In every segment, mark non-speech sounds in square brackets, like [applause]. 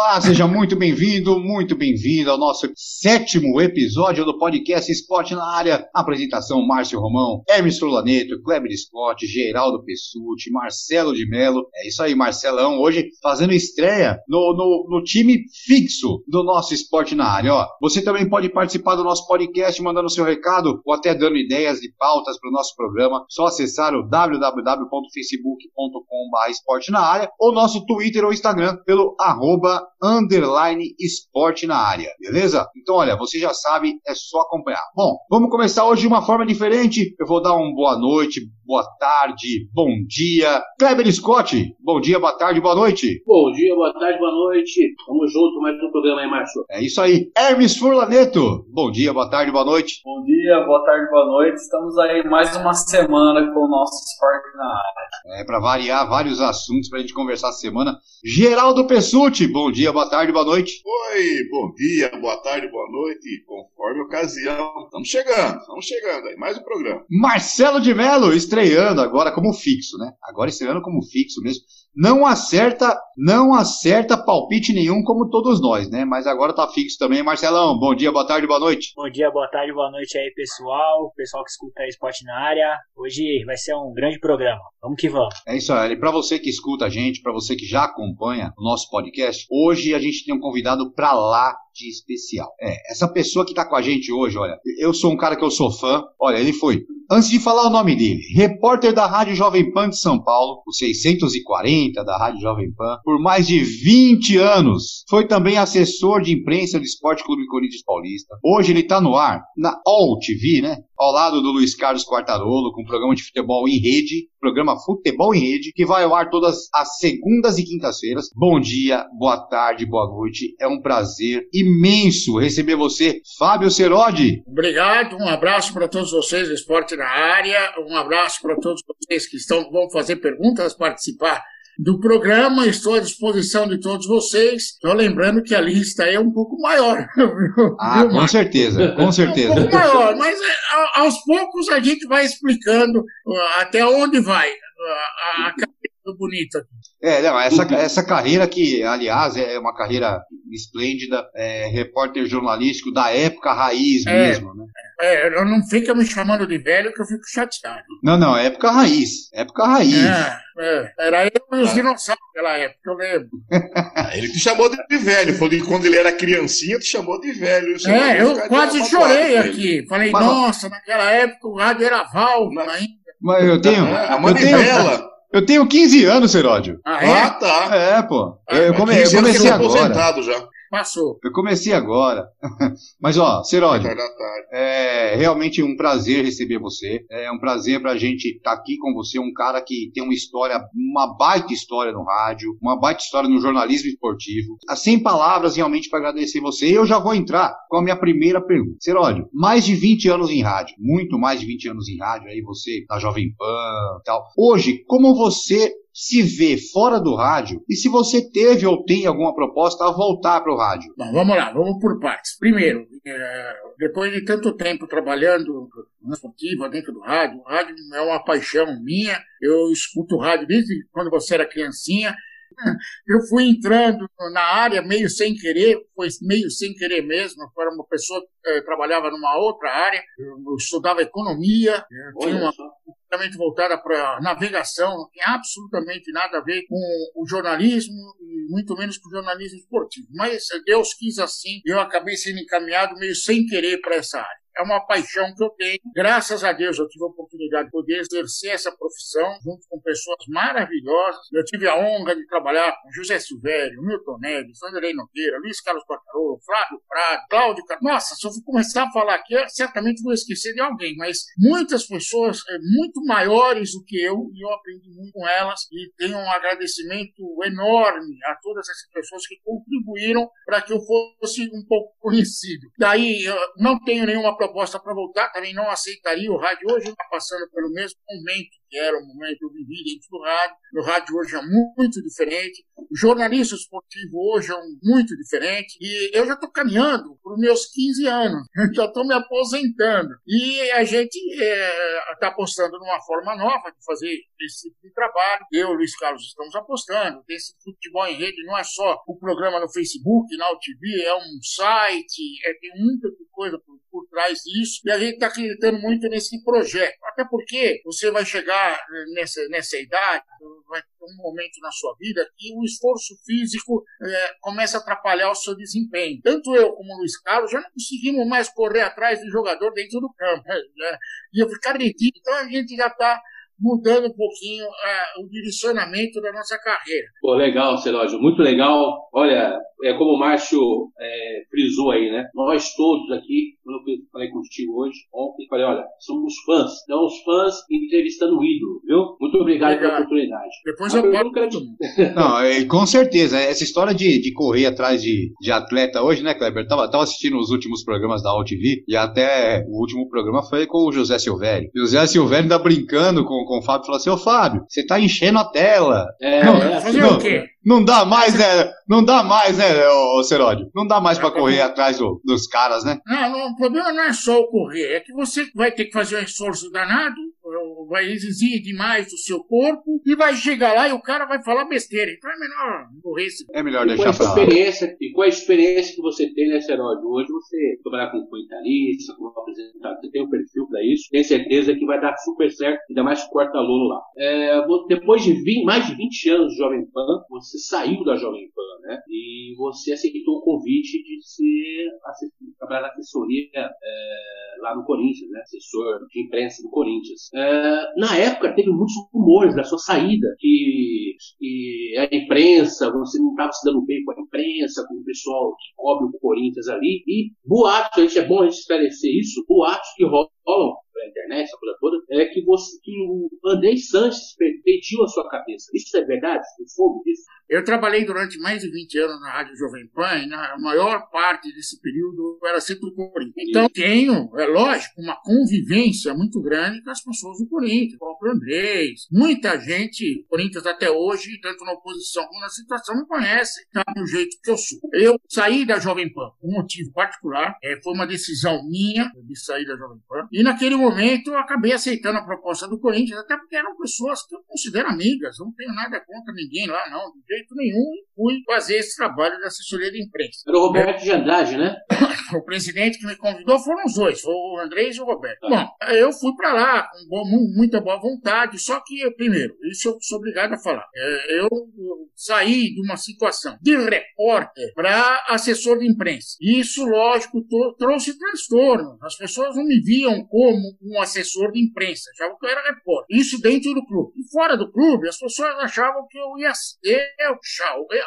Olá, seja muito bem-vindo, muito bem-vindo ao nosso sétimo episódio do podcast Esporte na Área. Apresentação Márcio Romão, Hermes Trolaneto, Kleber Scott, Geraldo Pessuti, Marcelo de Melo. É isso aí, Marcelão, hoje fazendo estreia no, no, no, time fixo do nosso Esporte na Área. Ó, você também pode participar do nosso podcast mandando seu recado ou até dando ideias de pautas para o nosso programa. Só acessar o www.facebook.com.br esporte na área ou nosso Twitter ou Instagram pelo arroba underline esporte na área, beleza? Então, olha, você já sabe, é só acompanhar. Bom, vamos começar hoje de uma forma diferente. Eu vou dar um boa noite, boa tarde, bom dia. Kleber Scott, bom dia, boa tarde, boa noite. Bom dia, boa tarde, boa noite. Vamos junto, mais um programa aí, Márcio. É isso aí. Hermes Furlaneto, bom dia, boa tarde, boa noite. Bom dia, boa tarde, boa noite. Estamos aí mais uma semana com o nosso esporte na área. É, para variar vários assuntos para a gente conversar essa semana. Geraldo Pessuti, bom dia, boa tarde, boa noite. Oi, bom dia, boa tarde, boa noite, conforme a ocasião. Estamos chegando, estamos chegando aí, mais um programa. Marcelo de Mello, estreando agora como fixo, né? Agora estreando como fixo mesmo. Não acerta, não acerta palpite nenhum como todos nós, né? Mas agora tá fixo também. Marcelão, bom dia, boa tarde, boa noite. Bom dia, boa tarde, boa noite aí, pessoal. Pessoal que escuta aí Esporte na área. Hoje vai ser um grande programa. Vamos que vamos. É isso aí. Para você que escuta a gente, para você que já acompanha o nosso podcast, hoje a gente tem um convidado para lá de especial. É, essa pessoa que tá com a gente hoje, olha, eu sou um cara que eu sou fã. Olha, ele foi Antes de falar o nome dele, repórter da Rádio Jovem Pan de São Paulo, o 640 da Rádio Jovem Pan, por mais de 20 anos. Foi também assessor de imprensa do Esporte Clube Corinthians Paulista. Hoje ele está no ar, na All TV, né? Ao lado do Luiz Carlos Quartarolo, com o programa de futebol em rede, programa Futebol em Rede, que vai ao ar todas as segundas e quintas-feiras. Bom dia, boa tarde, boa noite. É um prazer imenso receber você, Fábio Serodi. Obrigado, um abraço para todos vocês do Esporte na área. Um abraço para todos vocês que estão vão fazer perguntas, participar do programa. Estou à disposição de todos vocês. Estou lembrando que a lista é um pouco maior. [laughs] Ah, com certeza, com certeza. É um pouco maior, mas é, aos poucos a gente vai explicando uh, até onde vai uh, a, a bonita. É, não, essa, essa carreira que, aliás, é uma carreira esplêndida, é, repórter jornalístico da época raiz é, mesmo, né? É, não fica me chamando de velho que eu fico chateado. Não, não, época raiz. Época raiz. É, é, era eu e os dinossauros naquela época, eu lembro. [laughs] ele te chamou de velho, falou que quando ele era criancinha, te chamou de velho. É, eu quase chorei aqui. Falei, Mas, nossa, naquela época o rádio era válvula ainda. Mas eu tenho. É, a eu tenho, eu tenho 15 anos, Seródio. Ah, é? Ah, tá. É, pô. Ah, eu, come, eu comecei agora. aposentado já. Passou. Eu comecei agora. [laughs] Mas, ó, Seródio, é realmente um prazer receber você. É um prazer pra gente estar tá aqui com você. Um cara que tem uma história, uma baita história no rádio, uma baita história no jornalismo esportivo. Sem palavras, realmente, para agradecer você. E eu já vou entrar com a minha primeira pergunta. Seródio, mais de 20 anos em rádio, muito mais de 20 anos em rádio, aí você na Jovem Pan e tal. Hoje, como você se vê fora do rádio e se você teve ou tem alguma proposta a voltar para o rádio. Bom, vamos lá, vamos por partes. Primeiro, é, depois de tanto tempo trabalhando na esportiva, dentro do rádio, o rádio é uma paixão minha. Eu escuto rádio desde quando você era criancinha. Eu fui entrando na área meio sem querer, foi meio sem querer mesmo. Eu era uma pessoa que eh, trabalhava numa outra área, eu estudava economia, eu tinha uma completamente voltada para navegação, não tem absolutamente nada a ver com o jornalismo e muito menos com o jornalismo esportivo. Mas Deus quis assim, eu acabei sendo encaminhado meio sem querer para essa área. É uma paixão que eu tenho. Graças a Deus eu tive a oportunidade de poder exercer essa profissão junto com pessoas maravilhosas. Eu tive a honra de trabalhar com José Silvério, Milton Neves, Vanderlei Nogueira, Luiz Carlos Quartarolo, Flávio Prado, Cláudio Car... Nossa, se eu começar a falar aqui, certamente vou esquecer de alguém, mas muitas pessoas é, muito maiores do que eu, e eu aprendi muito com elas, e tenho um agradecimento enorme a todas essas pessoas que contribuíram para que eu fosse um pouco conhecido. Daí, eu não tenho nenhuma para voltar, também não aceitaria o rádio hoje, está passando pelo mesmo momento que era o momento que eu vivi dentro do rádio. O rádio hoje é muito diferente. O jornalismo esportivo hoje é muito diferente. E eu já estou caminhando para os meus 15 anos. [laughs] já estou me aposentando. E a gente está é, tá apostando numa forma nova de fazer esse tipo de trabalho. Eu e Luiz Carlos estamos apostando. Esse futebol em rede, não é só o programa no Facebook, na UTV, é um site, é, tem muita coisa por, por trás disso. E a gente está acreditando muito nesse projeto. Até porque você vai chegar nessa, nessa idade, vai ter um momento na sua vida que o esforço físico é, começa a atrapalhar o seu desempenho. Tanto eu como o Luiz Carlos já não conseguimos mais correr atrás do jogador dentro do campo. [laughs] Né? Ia ficar retido. Então a gente já está mudando um pouquinho uh, o direcionamento da nossa carreira. Pô, legal, Celógio, muito legal. Olha, é como o Márcio é, frisou aí, né? Nós todos aqui, quando eu falei contigo hoje, ontem, falei, olha, somos fãs. Então, os fãs entrevistando o ídolo, viu? Muito obrigado, obrigado. pela oportunidade. Depois eu quero... Te... [laughs] Não, é, com certeza. Essa história de, de correr atrás de, de atleta hoje, né, Kleber? Tava, tava assistindo os últimos programas da AltV e até o último programa foi com o José Silvério. José Silvério ainda brincando com, com o Fábio, falou assim, ô Fábio, você tá enchendo a tela. É, não, é, fazer não, o quê? Não dá mais, né? Não dá mais, né, ô, Seródio? Não dá mais para correr atrás do, dos caras, né? Não, não, o problema não é só o correr, é que você vai ter que fazer um esforço danado vai exigir demais do seu corpo e vai chegar lá e o cara vai falar besteira. Então é melhor morrer. -se. É melhor e deixar com a experiência E com a experiência que você tem nesse herói hoje, você trabalhar com comentarista, como apresentador, você tem um perfil para isso, tem certeza que vai dar super certo, ainda mais com o quarto aluno lá. É, depois de 20, mais de 20 anos de Jovem Pan, você saiu da Jovem Pan, né? E você aceitou o convite de ser trabalhar na assessoria é, lá no Corinthians, né? Assessor de imprensa do Corinthians. É, na época teve muitos rumores da sua saída, que, que a imprensa, você não estava se dando bem com a imprensa, com o pessoal que cobre o Corinthians ali, e boatos, a gente, é bom a gente esclarecer isso, boatos que rolam pela internet, essa coisa toda, é que, você, que o André Sanches pediu a sua cabeça. Isso é verdade? Você soube disso? Eu trabalhei durante mais de 20 anos na Rádio Jovem Pan e na maior parte desse período era sempre o Corinthians. Então tenho, é lógico, uma convivência muito grande com as pessoas do Corinthians, o próprio Andrés. Muita gente, Corinthians até hoje, tanto na oposição como na situação, me conhece, sabe o jeito que eu sou. Eu saí da Jovem Pan por um motivo particular, é, foi uma decisão minha de sair da Jovem Pan. E naquele momento eu acabei aceitando a proposta do Corinthians, até porque eram pessoas que eu considero amigas, não tenho nada contra ninguém lá, não, de jeito nenhum, e fui fazer esse trabalho de assessoria de imprensa. Era o Roberto de Andrade, né? [coughs] o presidente que me convidou foram os dois, o Andrés e o Roberto. Tá. Bom, eu fui para lá com boa, muita boa vontade, só que, primeiro, isso eu sou obrigado a falar. É, eu saí de uma situação de repórter para assessor de imprensa. Isso, lógico, trouxe transtorno. As pessoas não me viam como um assessor de imprensa, achavam que eu era repórter. Isso dentro do clube. E fora do clube, as pessoas achavam que eu ia ser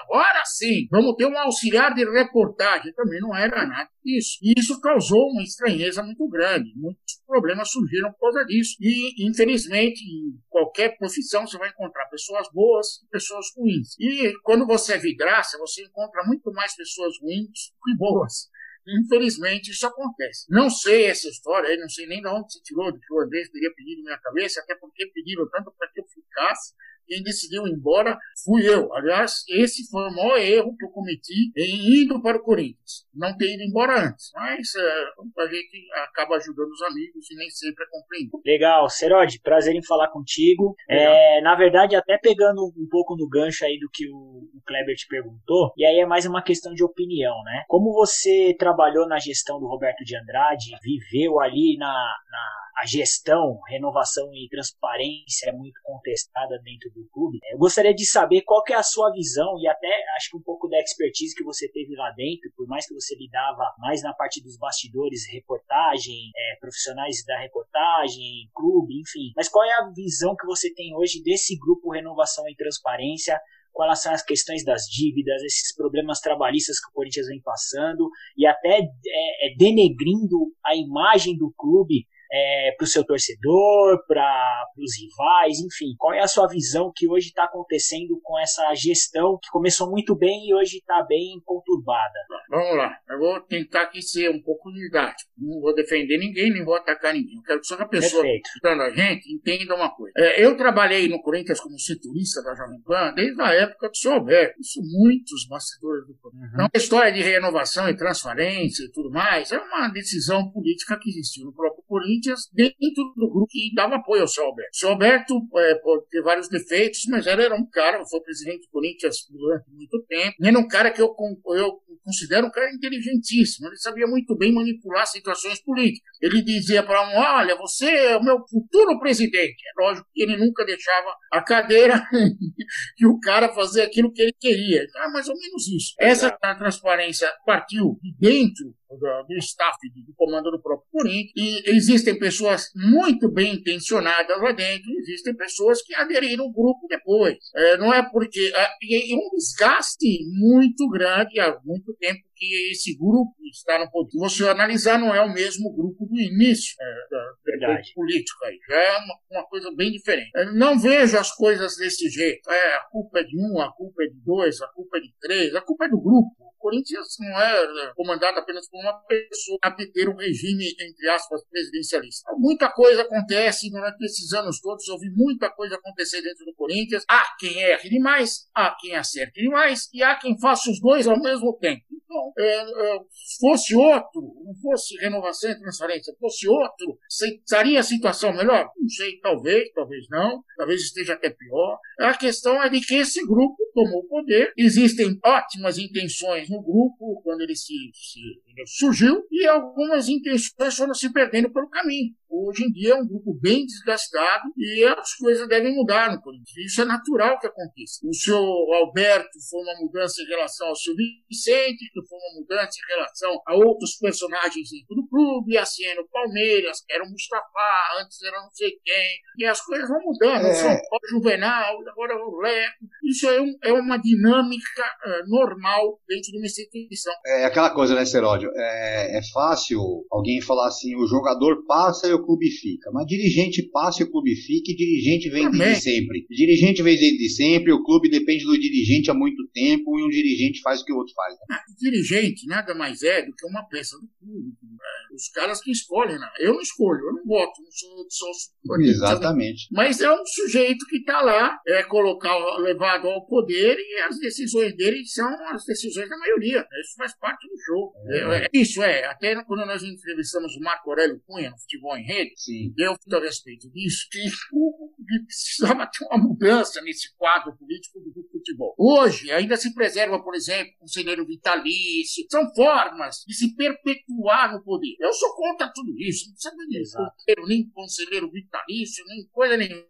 agora sim, vamos ter um auxiliar de reportagem. Também não era nada disso. E isso causou uma estranheza muito grande. Muitos problemas surgiram por causa disso. E, infelizmente, em qualquer profissão você vai encontrar pessoas boas e pessoas ruins. E quando você é vidraça, você encontra muito mais pessoas ruins que boas. Infelizmente, isso acontece. Não sei essa história, não sei nem de onde você tirou, de que o Andrés teria pedido minha cabeça, até porque pediram tanto para que eu ficasse, quem decidiu ir embora fui eu. Aliás, esse foi o maior erro que eu cometi em indo para o Corinthians. Não ter ido embora antes. Mas é, a gente acaba ajudando os amigos e nem sempre é compreendido. Legal. Serode, prazer em falar contigo. É, na verdade, até pegando um pouco no gancho aí do que o, o Kleber te perguntou, e aí é mais uma questão de opinião, né? Como você trabalhou na gestão do Roberto de Andrade, viveu ali na, na a gestão, renovação e transparência é muito contestada dentro do clube. Eu gostaria de saber qual que é a sua visão e até acho que um pouco da expertise que você teve lá dentro, por mais que você lidava mais na parte dos bastidores, reportagem, é, profissionais da reportagem, clube, enfim. Mas qual é a visão que você tem hoje desse grupo Renovação e Transparência? quais são as questões das dívidas, esses problemas trabalhistas que o Corinthians vem passando e até é, é denegrindo a imagem do clube é, para o seu torcedor, para os rivais, enfim. Qual é a sua visão que hoje está acontecendo com essa gestão que começou muito bem e hoje está bem conturbada? Vamos lá, eu vou tentar aqui ser um pouco didático. Não vou defender ninguém, nem vou atacar ninguém. Eu quero que só a pessoa que está a gente entenda uma coisa. É, eu trabalhei no Corinthians como setorista da Jovem Pan desde a época do seu Alberto. Isso muitos bastidores do Corinthians. Uhum. Então, a história de renovação e transferência e tudo mais é uma decisão política que existiu no próprio Corinthians dentro do grupo que dava apoio ao seu Alberto. O seu Alberto é, pode ter vários defeitos, mas ele era um cara, foi presidente do Corinthians durante muito tempo, e era um cara que eu, eu considero um cara inteligentíssimo. Ele sabia muito bem manipular situações políticas. Ele dizia para um: Olha, você é o meu futuro presidente. É lógico que ele nunca deixava a cadeira [laughs] e o cara fazer aquilo que ele queria. Então, é mais ou menos isso. Essa transparência partiu de dentro do, do staff do comando do próprio Corinthians. E existem pessoas muito bem intencionadas lá dentro, existem pessoas que aderiram ao grupo depois. É, não é porque. É, e, um desgaste muito grande há muito tempo que esse grupo está no poder. Se você analisar, não é o mesmo grupo do início é, da, da política aí. Já é uma, uma coisa bem diferente. Eu não vejo as coisas desse jeito. É, a culpa é de um, a culpa é de dois, a culpa é de três, a culpa é do grupo. Corinthians não é né, comandado apenas por uma pessoa a ter um regime, entre aspas, presidencialista. Muita coisa acontece durante esses anos todos. Eu vi muita coisa acontecer dentro do Corinthians. Há quem erre demais, há quem acerte demais e há quem faça os dois ao mesmo tempo. Então, é, é, fosse outro, não fosse renovação e transferência, fosse outro, estaria a situação melhor? Não sei, talvez, talvez não, talvez esteja até pior. A questão é de que esse grupo tomou o poder, existem ótimas intenções no grupo quando ele se, se ele surgiu e algumas intenções foram se perdendo pelo caminho. Hoje em dia é um grupo bem desgastado e as coisas devem mudar no Corinthians. Isso é natural que aconteça. O seu Alberto foi uma mudança em relação ao seu Vicente, que foi uma mudança em relação a outros personagens dentro do clube, assim o Palmeiras, que era o Mustafa, antes era não sei quem, e as coisas vão mudando. É. São Paulo Juvenal, agora o Leco. Isso é, um, é uma dinâmica uh, normal dentro de uma instituição. É aquela coisa, né, Seródio? É, é fácil alguém falar assim: o jogador passa e o clube fica. Mas dirigente passa e o clube fica, e dirigente vem Também. desde sempre. Dirigente vem desde sempre, o clube depende do dirigente há muito tempo, e um dirigente faz o que o outro faz. Né? dirigente nada mais é do que uma peça do clube. Né? Os caras que escolhem, né? eu não escolho, eu não voto, não sou sócio. Exatamente. Mas é um sujeito que está lá, é colocado, levado ao poder e as decisões dele são as decisões da maioria. Isso faz parte do show. É. É, isso é, até quando nós entrevistamos o Marco Aurélio Cunha no Futebol em Rede, Sim. eu a respeito disso, que, que precisava [laughs] ter uma mudança nesse quadro político do futebol. Hoje ainda se preserva, por exemplo, o conselheiro vitalício, são formas de se perpetuar no poder. Eu sou contra tudo isso, não precisa nem conselheiro, nem conselheiro vitalício, nem coisa nenhuma.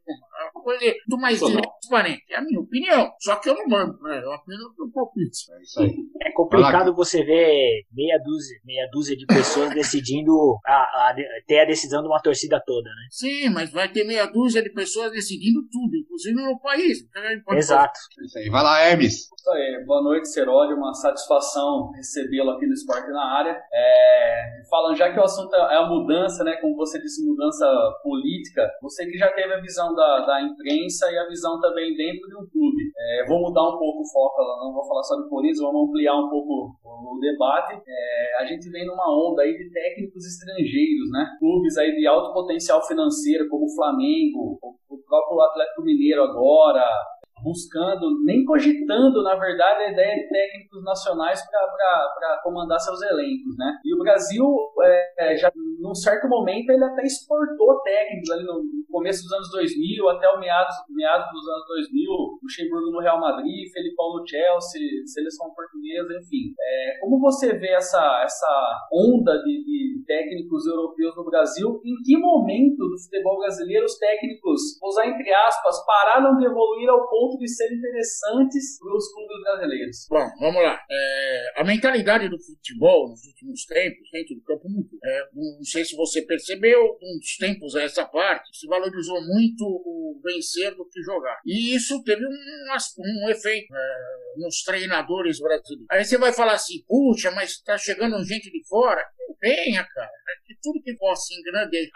Uma coisa do mais transparente. É a minha opinião. Só que eu não mando, né? Eu apenas dou palpite. É isso aí. É complicado você ver meia dúzia, meia dúzia de pessoas [laughs] decidindo a, a, ter a decisão de uma torcida toda, né? Sim, mas vai ter meia dúzia de pessoas decidindo tudo, inclusive no país. Exato. É isso aí. Vai lá, Hermes. Isso aí. Boa noite, Seroli. Uma satisfação recebê-lo aqui no Esporte na área. É, falando, já que o assunto é a mudança, né? Como você disse, mudança política, você que já teve a visão da, da imprensa e a visão também dentro de um clube. É, vou mudar um pouco o foco, não vou falar só de Corinthians, vamos ampliar um pouco o debate. É, a gente vem numa onda aí de técnicos estrangeiros, né? Clubes aí de alto potencial financeiro, como o Flamengo, o próprio Atlético Mineiro agora, buscando, nem cogitando, na verdade, a ideia de técnicos nacionais para comandar seus elencos, né? E o Brasil, é, já num certo momento, ele até exportou técnicos ali no, começo dos anos 2000 até o meados, meados dos anos 2000, Luxemburgo no Real Madrid, Felipão no Chelsea, seleção portuguesa, enfim. É, como você vê essa, essa onda de, de técnicos europeus no Brasil, em que momento do futebol brasileiro os técnicos, vou usar entre aspas, pararam de evoluir ao ponto de serem interessantes para os clubes brasileiros? Bom, vamos lá. É, a mentalidade do futebol nos últimos tempos, dentro do campo, mudou. É, não sei se você percebeu, uns tempos a essa parte, se valorizou muito o vencer do que jogar. E isso teve um, um efeito é, nos treinadores brasileiros. Aí você vai falar assim, puxa, mas está chegando gente de fora. Venha, cara. É que tudo que possa engrandecer,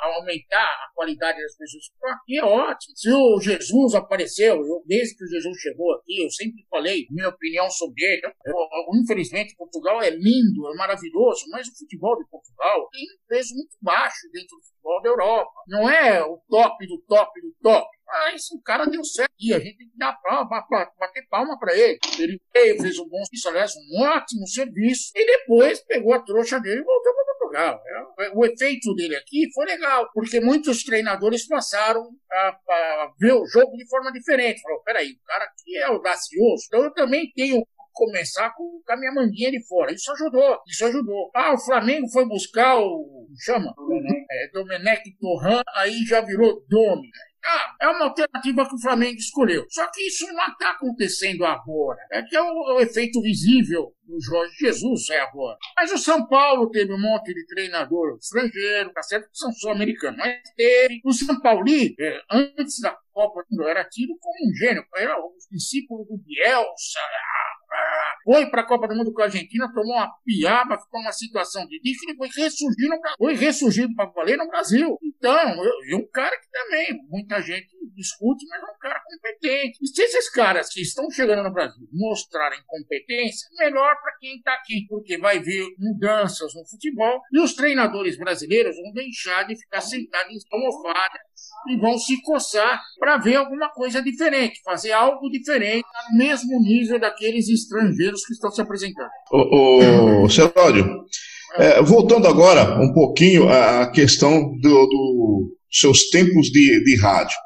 aumentar a qualidade das pessoas aqui é ótimo. Se o Jesus apareceu, eu, desde que o Jesus chegou aqui, eu sempre falei minha opinião sobre ele. Eu, infelizmente, Portugal é lindo, é maravilhoso, mas o futebol de Portugal tem um peso muito baixo dentro do futebol da Europa. Não é o top do top do top. Mas o cara deu certo e a gente tem que dar palma, bater palma para ele. Ele veio, fez um bom serviço, aliás, um ótimo serviço, e depois pegou a trouxa dele e voltou Portugal. É, o efeito dele aqui foi legal, porque muitos treinadores passaram a, a ver o jogo de forma diferente. Falou, peraí, o cara aqui é audacioso, então eu também tenho começar com, com a minha manguinha de fora. Isso ajudou, isso ajudou. Ah, o Flamengo foi buscar o. chama? Domenech. É, Domenech Torran, aí já virou Domi. Ah, é uma alternativa que o Flamengo escolheu. Só que isso não está acontecendo agora. É que é o, o, efeito visível do Jorge Jesus é agora. Mas o São Paulo teve um monte de treinador estrangeiro, tá certo são sul-americanos, mas teve. O São Paulo, é, antes da Copa, era tido como um gênio. Era o discípulo do Bielsa. Foi para a Copa do Mundo com a Argentina, tomou uma piaba, ficou uma situação ridícula e foi ressurgir no, foi ressurgido para valer no Brasil. Então, eu, um cara que também muita gente discute, mas é um cara competente. E se esses caras que estão chegando no Brasil mostrarem competência, melhor para quem está aqui, porque vai ver mudanças no futebol e os treinadores brasileiros vão deixar de ficar sentados em almofada e vão se coçar para ver alguma coisa diferente, fazer algo diferente no mesmo nível daqueles estrangeiros que estão se apresentando. O, o Celódio, é, voltando agora um pouquinho à questão dos do seus tempos de, de rádio.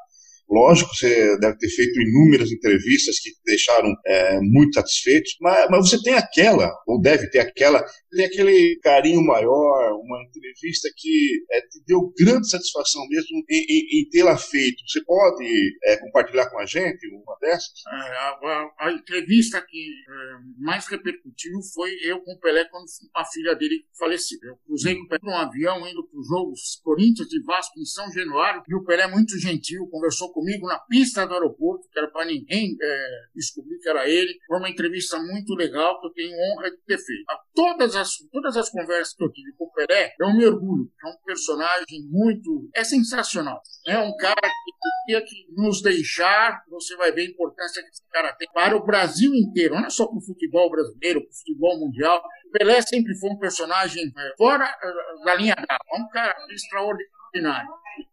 Lógico, você deve ter feito inúmeras entrevistas que te deixaram é, muito satisfeitos, mas, mas você tem aquela, ou deve ter aquela, tem aquele carinho maior, uma entrevista que é, te deu grande satisfação mesmo em, em, em tê-la feito. Você pode é, compartilhar com a gente uma dessas? É, a, a, a, entrevista que é, mais repercutiu foi eu com o Pelé quando a filha dele faleceu. Eu cruzei com o Pelé num avião indo para os Jogos Corinthians e Vasco em São Januário e o Pelé muito gentil conversou comigo na pista do aeroporto, que era para ninguém é, descobrir que era ele. Foi uma entrevista muito legal que eu tenho honra de ter feito. A todas as, todas as conversas que eu tive com o Pelé, eu me orgulho. É um personagem muito. É sensacional. É um cara que tinha que nos deixar. Você vai ver a importância que esse cara tem para o Brasil inteiro, não é só para o futebol brasileiro, para o futebol mundial. O Pelé sempre foi um personagem é, fora é, da linha d'água. É um cara extraordinário.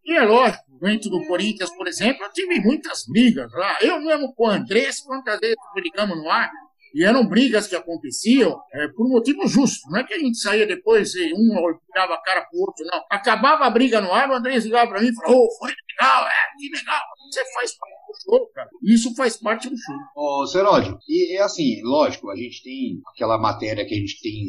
E é lógico, dentro do Corinthians, por exemplo, eu tive muitas brigas lá. Eu mesmo com o Andrés, quantas vezes brigamos no ar, e eram brigas que aconteciam é, por um motivo justo. Não é que a gente saía depois e um virava a cara pro outro, não. Acabava a briga no ar, o André ligava para mim e falou: oh, foi legal, é, que legal. Você faz parte do show, cara. Isso faz parte do show. Ô, Seródio, e é assim, lógico, a gente tem aquela matéria que a gente tem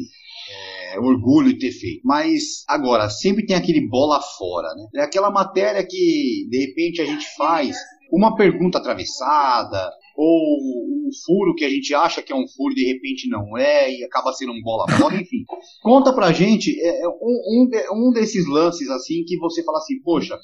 é, orgulho de ter feito. Mas agora, sempre tem aquele bola fora, né? É aquela matéria que de repente a gente faz uma pergunta atravessada, ou um furo que a gente acha que é um furo de repente não é e acaba sendo um bola fora, enfim. Conta pra gente é, é um, um, um desses lances assim que você fala assim, poxa,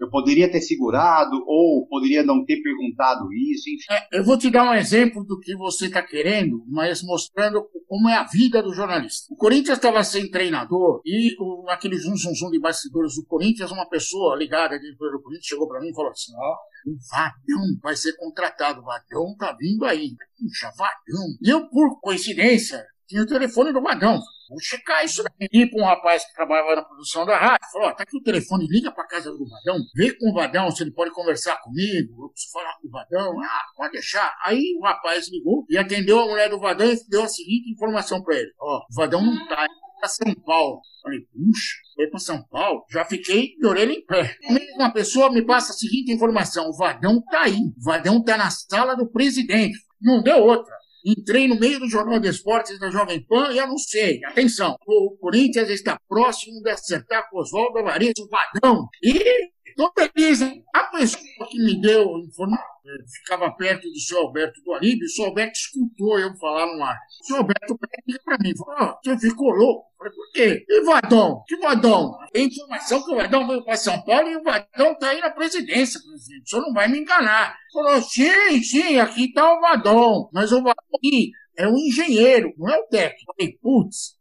eu poderia ter segurado ou poderia não ter perguntado isso, enfim. É, eu vou te dar um exemplo do que você está querendo, mas mostrando como é a vida do jornalista. O Corinthians estava sem treinador e o, aquele zum, zum, zum de bastidores do Corinthians, uma pessoa ligada dentro do Corinthians chegou para mim e falou assim, ó, o Vadão vai ser contratado, o Vadão tá vindo aí. Puxa, Vadão. E eu, por coincidência, tinha o telefone do Vadão. Vou checar isso. E para um rapaz que trabalhava na produção da rádio, falou: ó, tá aqui o telefone, liga para casa do Vadão, vê com o Vadão se ele pode conversar comigo, eu preciso falar com o Vadão. Ah, pode deixar. Aí o rapaz ligou e atendeu a mulher do Vadão e deu a seguinte informação para ele: ó, o Vadão não tá, ele tá São Paulo. Falei, puxa, foi para São Paulo? Já fiquei de orelha em pé. Uma pessoa me passa a seguinte informação: o Vadão tá aí. O Vadão tá na sala do presidente. Não deu outra. Entrei no meio do Jornal de Esportes da Jovem Pan e anunciei. Atenção, o Corinthians está próximo de acertar com Oswaldo Alvarez, o Vadão. E estou feliz, hein? A pessoa que me deu informação ficava perto do seu Alberto do Alíbio, o seu Alberto escutou eu falar no ar. O seu Alberto liga para mim, falou, oh, você ficou louco? Eu falei, por quê? E Vadão? Que Vadão? Tem informação que o Vadão veio para São Paulo e o Vadão está aí na presidência, presidente. O senhor não vai me enganar. Falou, sim, sim, aqui está o Vadão. Mas o Vadão aqui é um engenheiro, não é o técnico. Eu falei, putz,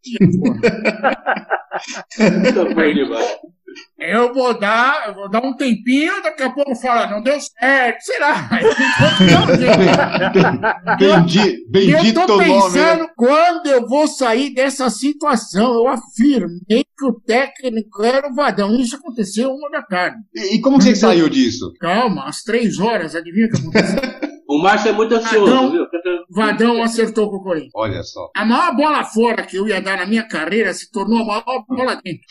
Muito [laughs] bem demais. Eu vou dar, eu vou dar um tempinho, daqui a pouco fala, não deu certo, será? Bendi, [laughs] bendito eu tô nome. pensando quando eu vou sair dessa situação. Eu afirmei que o técnico era o Vadão. Isso aconteceu uma da tarde. E, e como você saiu disso? Calma, às três horas, adivinha o que aconteceu? [laughs] O Márcio é muito ansioso, Vadão, viu? Vadão acertou com o Corinthians. Olha só. A maior bola fora que eu ia dar na minha carreira se tornou a maior bola dentro.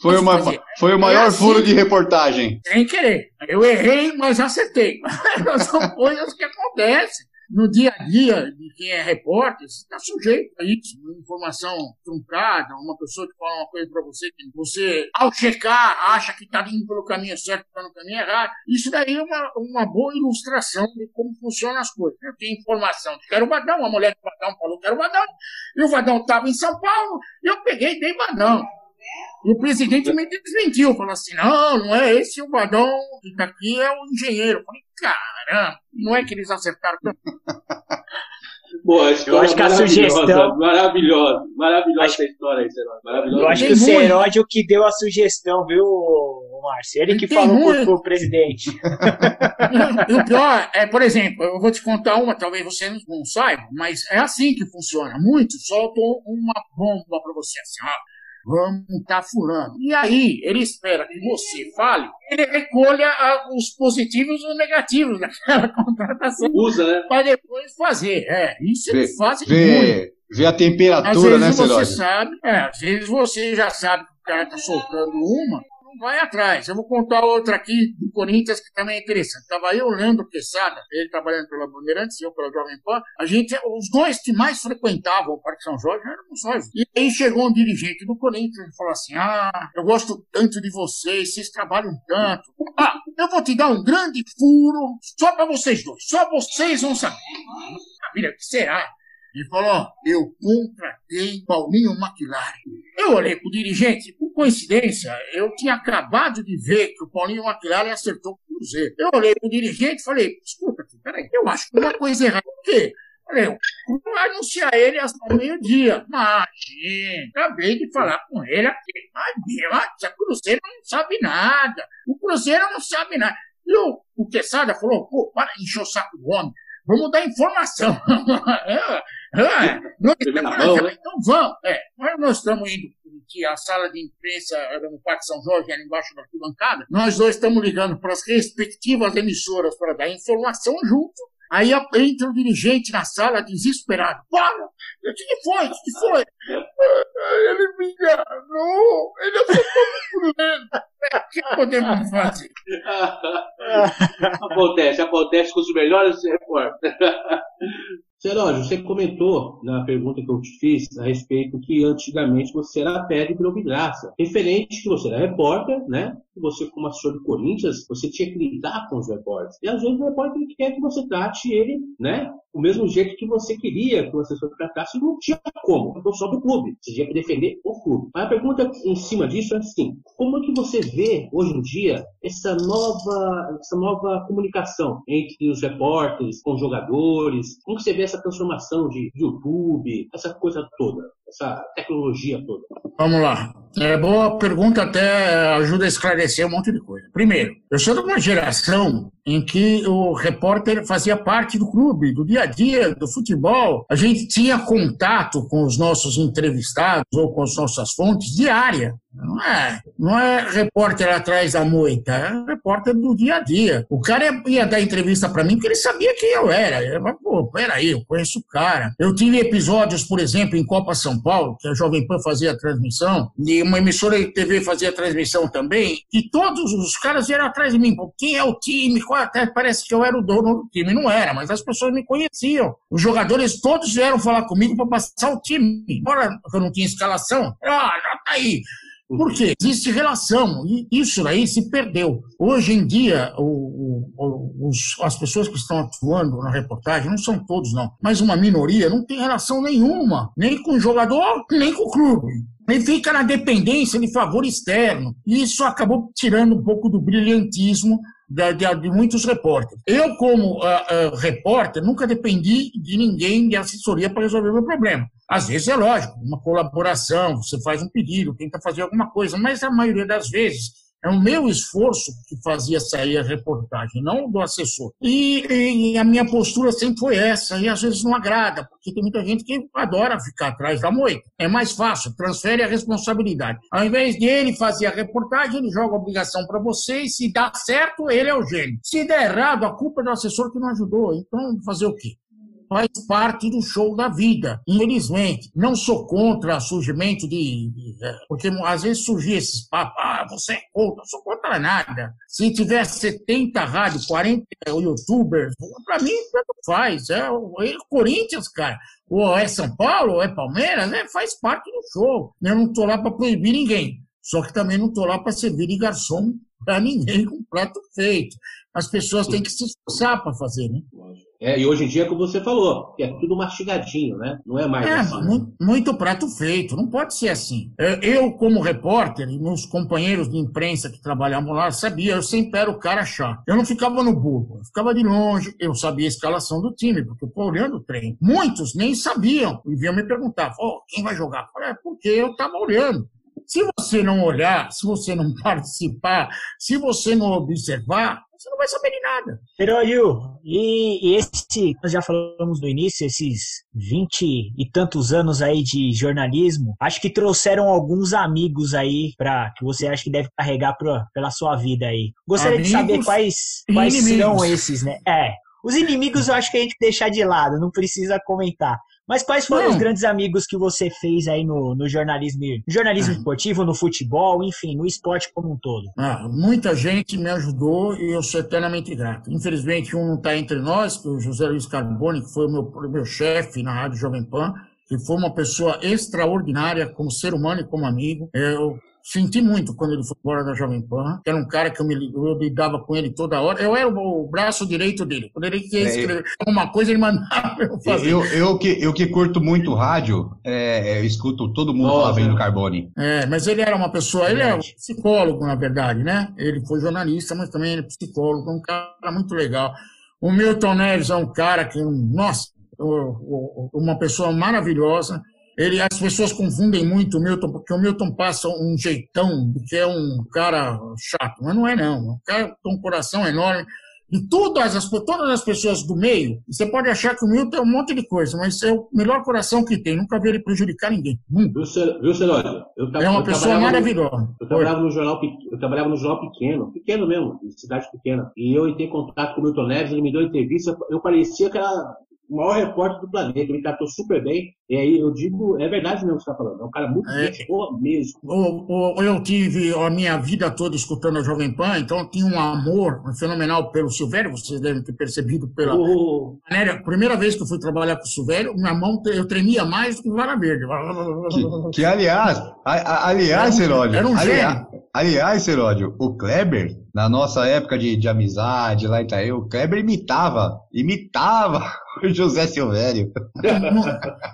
Foi, uma, fazer? foi o maior É assim. furo de reportagem. Sem querer. Eu errei, mas acertei. [laughs] São coisas que acontecem. No dia a dia de quem é repórter, você está sujeito a isso. Uma informação truncada, uma pessoa que fala uma coisa para você que você, ao checar, acha que está indo pelo caminho certo, está no caminho errado. Isso daí é uma, uma boa ilustração de como funcionam as coisas. Eu tenho informação de que era o Vadão, a mulher do Vadão falou que era o Vadão, e o Vadão estava em São Paulo, e eu peguei e dei Vadão. E o presidente me desmentiu, falou assim: não, não é esse o Vadão que está aqui, é o engenheiro. Eu falei, caramba, não é que eles acertaram. [laughs] A Eu acho que a sugestão- Maravilhosa. Maravilhosa Acho- essa história aí. Maravilhosa. Eu acho que Tem o. Seródio que deu a sugestão, viu, Márcio? Ele que Tem falou ruim. pro, pro presidente. [laughs] e o pior é, por exemplo, eu vou te contar uma, talvez você não, saiba, mas é assim que funciona. Muitos soltam uma bomba para você, assim, ó. Vamos montar fulano. E aí, ele espera que você fale, ele recolha os positivos e os negativos daquela [laughs] contratação Usa, né? para depois fazer. É, isso Vê- fazem muito. Vê, vê a Às temperatura, né, vezes você Celódio? sabe, é, às vezes você já sabe que o cara tá soltando uma, vai atrás. Eu vou contar outra aqui do Corinthians que também é interessante. Tava eu, Leandro Quesada, ele trabalhando pela Bandeirantes, eu pela Jovem Pan. A gente, os dois que mais frequentavam o Parque São Jorge éramos nós. E aí chegou um dirigente do Corinthians e falou assim: Ah, eu gosto tanto de vocês, vocês trabalham tanto. Ah, eu vou te dar um grande furo só para vocês dois. Só vocês vão saber. Maravilha, o que será? Ele falou, ó, eu contratei Paulinho McLaren. Eu olhei pro dirigente, por coincidência, eu tinha acabado de ver que o Paulinho McLaren acertou o Cruzeiro. Eu olhei pro dirigente e falei, escuta peraí, eu acho que uma coisa errada. Por quê? Falei, vou anunciar ele às meio-dia. Imagina, acabei de falar com ele aqui. Meu, o Cruzeiro não sabe nada. O Cruzeiro não sabe nada. E o, o Quesada falou, pô, para de encher o saco do homem. Vamos dar informação. [laughs] É, é, nós Pegou na estamos- mão, né? Então vamos. É, mas nós estamos indo, que a sala de imprensa era no Parque São Jorge, era embaixo da arquibancada. Nós dois estamos ligando para as respectivas emissoras para dar informação junto. Aí entra o dirigente na sala desesperado. Para! O que foi? O que foi? "Ah, Ele me enganou! Ele acertou o Cruzeiro! O que podemos fazer? [laughs] acontece, acontece com os melhores repórteres. [laughs] Serógio, você comentou na pergunta que eu te fiz a respeito que antigamente você era pé de graça. Referente que você era repórter, né? Você, como assessor do Corinthians, você tinha que lidar com os repórteres. E às vezes o repórter quer que você trate ele, né? Do mesmo jeito que você queria que o assessor tratasse, não tinha como. Então só do clube. Você tinha que defender o clube. Mas a pergunta em cima disso é assim: como é que você vê hoje em dia essa nova, essa nova comunicação entre os repórteres com os jogadores? Como você vê essa transformação de YouTube, essa coisa toda, essa tecnologia toda? Vamos lá. É boa pergunta, até ajuda a esclarecer um monte de coisa. Primeiro, eu sou de uma geração em que o repórter fazia parte do clube, do dia a dia, do futebol. A gente tinha contato com os nossos entrevistados ou com as nossas fontes diária. Não é, não é repórter atrás da moita, é repórter do dia a dia. O cara ia dar entrevista para mim porque ele sabia quem eu era. Eu, pô, peraí, eu conheço o cara. Eu tive episódios, por exemplo, em Copa São Paulo, que a Jovem Pan fazia a transmissão, e uma emissora de TV fazia a transmissão também, e todos os caras vieram atrás de mim. Quem é o time? Até parece que eu era o dono do time. Não era, mas as pessoas me conheciam. Os jogadores todos vieram falar comigo para passar o time. Embora eu não tinha escalação, ah, já tá aí. Por quê? Existe relação, e isso aí se perdeu. Hoje em dia, o, o, os, as pessoas que estão atuando na reportagem, não são todos não, mas uma minoria não tem relação nenhuma, nem com o jogador, nem com o clube. E fica na dependência de favor externo. E isso acabou tirando um pouco do brilhantismo de, de, de, muitos repórteres. Eu, como uh, uh, repórter, nunca dependi de ninguém de assessoria para resolver o meu problema. Às vezes é lógico, uma colaboração, você faz um pedido, tenta fazer alguma coisa, mas a maioria das vezes é o meu esforço que fazia sair a reportagem, não do assessor. E, e, a minha postura sempre foi essa, e às vezes não agrada, porque tem muita gente que adora ficar atrás da moita. É mais fácil, transfere a responsabilidade. Ao invés de ele fazer a reportagem, ele joga a obrigação para você, e se dá certo, ele é o gênio. Se der errado, a culpa é do assessor que não ajudou. Então, fazer o quê? Faz parte do show da vida, infelizmente. Não sou contra surgimento de, de. É, porque às vezes surgia esses papos, ah, você é contra, não sou contra nada. Se tiver 70 rádios, 40 youtubers, para mim, tanto faz. É o, é o Corinthians, cara. Ou é São Paulo, ou é Palmeiras, né? faz parte do show. Eu não estou lá para proibir ninguém. Só que também não estou lá para servir de garçom para [laughs] ninguém com prato feito. As pessoas têm que se esforçar para fazer, né? É, e hoje em dia, como você falou, é tudo mastigadinho, né? Não é mais é, assim. Muito, muito, prato feito, não pode ser assim. É, eu, como repórter, e meus companheiros de imprensa que trabalhavam lá, sabia, eu sempre era o cara chato. Eu não ficava no burro, eu ficava de longe, eu sabia a escalação do time, porque eu tô olhando o trem. Muitos nem sabiam, e vinham me perguntar, oh, quem vai jogar? Eu falei, é porque eu estava olhando. Se você não olhar, se você não [laughs] participar, se você não observar, você não vai saber de nada. Heróio, e, e esse, nós já falamos no início, esses 20 e tantos anos aí de jornalismo, acho que trouxeram alguns amigos aí para que você acha que deve carregar pra, pela sua vida aí. Gostaria amigos de saber quais, quais são esses, né? É, os inimigos eu acho que a gente deixar de lado, não precisa comentar. Mas quais foram não. os grandes amigos que você fez aí no, no jornalismo, jornalismo ah. esportivo, no futebol, enfim, no esporte como um todo? Ah, muita gente me ajudou e eu sou eternamente grato. Infelizmente, um não está entre nós, que é o José Luiz Carboni, que foi o meu, meu chefe na Rádio Jovem Pan, que foi uma pessoa extraordinária como ser humano e como amigo. Eu Senti muito quando ele foi embora da Jovem Pan. Era um cara que eu, me, eu lidava com ele toda hora. Eu era o braço direito dele. Quando ele queria é, escrever é, uma coisa, ele mandava [laughs] eu fazer. Eu, eu, que, eu que curto muito rádio, é, eu escuto todo mundo Nossa, falar bem do Carbone. É, mas ele era uma pessoa, ele é um psicólogo, na verdade, né? Ele foi jornalista, mas também ele é psicólogo, um cara muito legal. O Milton Neves é um cara que, nossa, uma pessoa maravilhosa. Ele, as pessoas confundem muito o Milton, porque o Milton passa um jeitão, que é um cara chato, mas não é não. O cara tem um coração enorme. E todas as, todas as pessoas do meio, você pode achar que o Milton é um monte de coisa, mas é o melhor coração que tem. Nunca vi ele prejudicar ninguém. Viu, Celódio? É uma pessoa maravilhosa. Eu trabalhava, no jornal, eu trabalhava no jornal pequeno, pequeno mesmo, cidade pequena. E eu entrei em contato com o Milton Neves, ele me deu entrevista. Eu parecia que era o maior repórter do planeta, ele tratou super bem. E aí eu digo, é verdade mesmo que você está falando, é um cara muito é, boa mesmo. Eu tive a minha vida toda escutando a Jovem Pan, então eu tinha um amor fenomenal pelo Silvério, vocês devem ter percebido pela oh. maneira. Primeira vez que eu fui trabalhar com o Silvério, minha mão eu tremia mais do que o Vara Verde. Que, que aliás, a, a, aliás, Heródio, era um aliás, aliás, Heródio, o Kleber, na nossa época de, de amizade lá em Itaí, o Kleber imitava, imitava o [laughs] José Silvério. [laughs]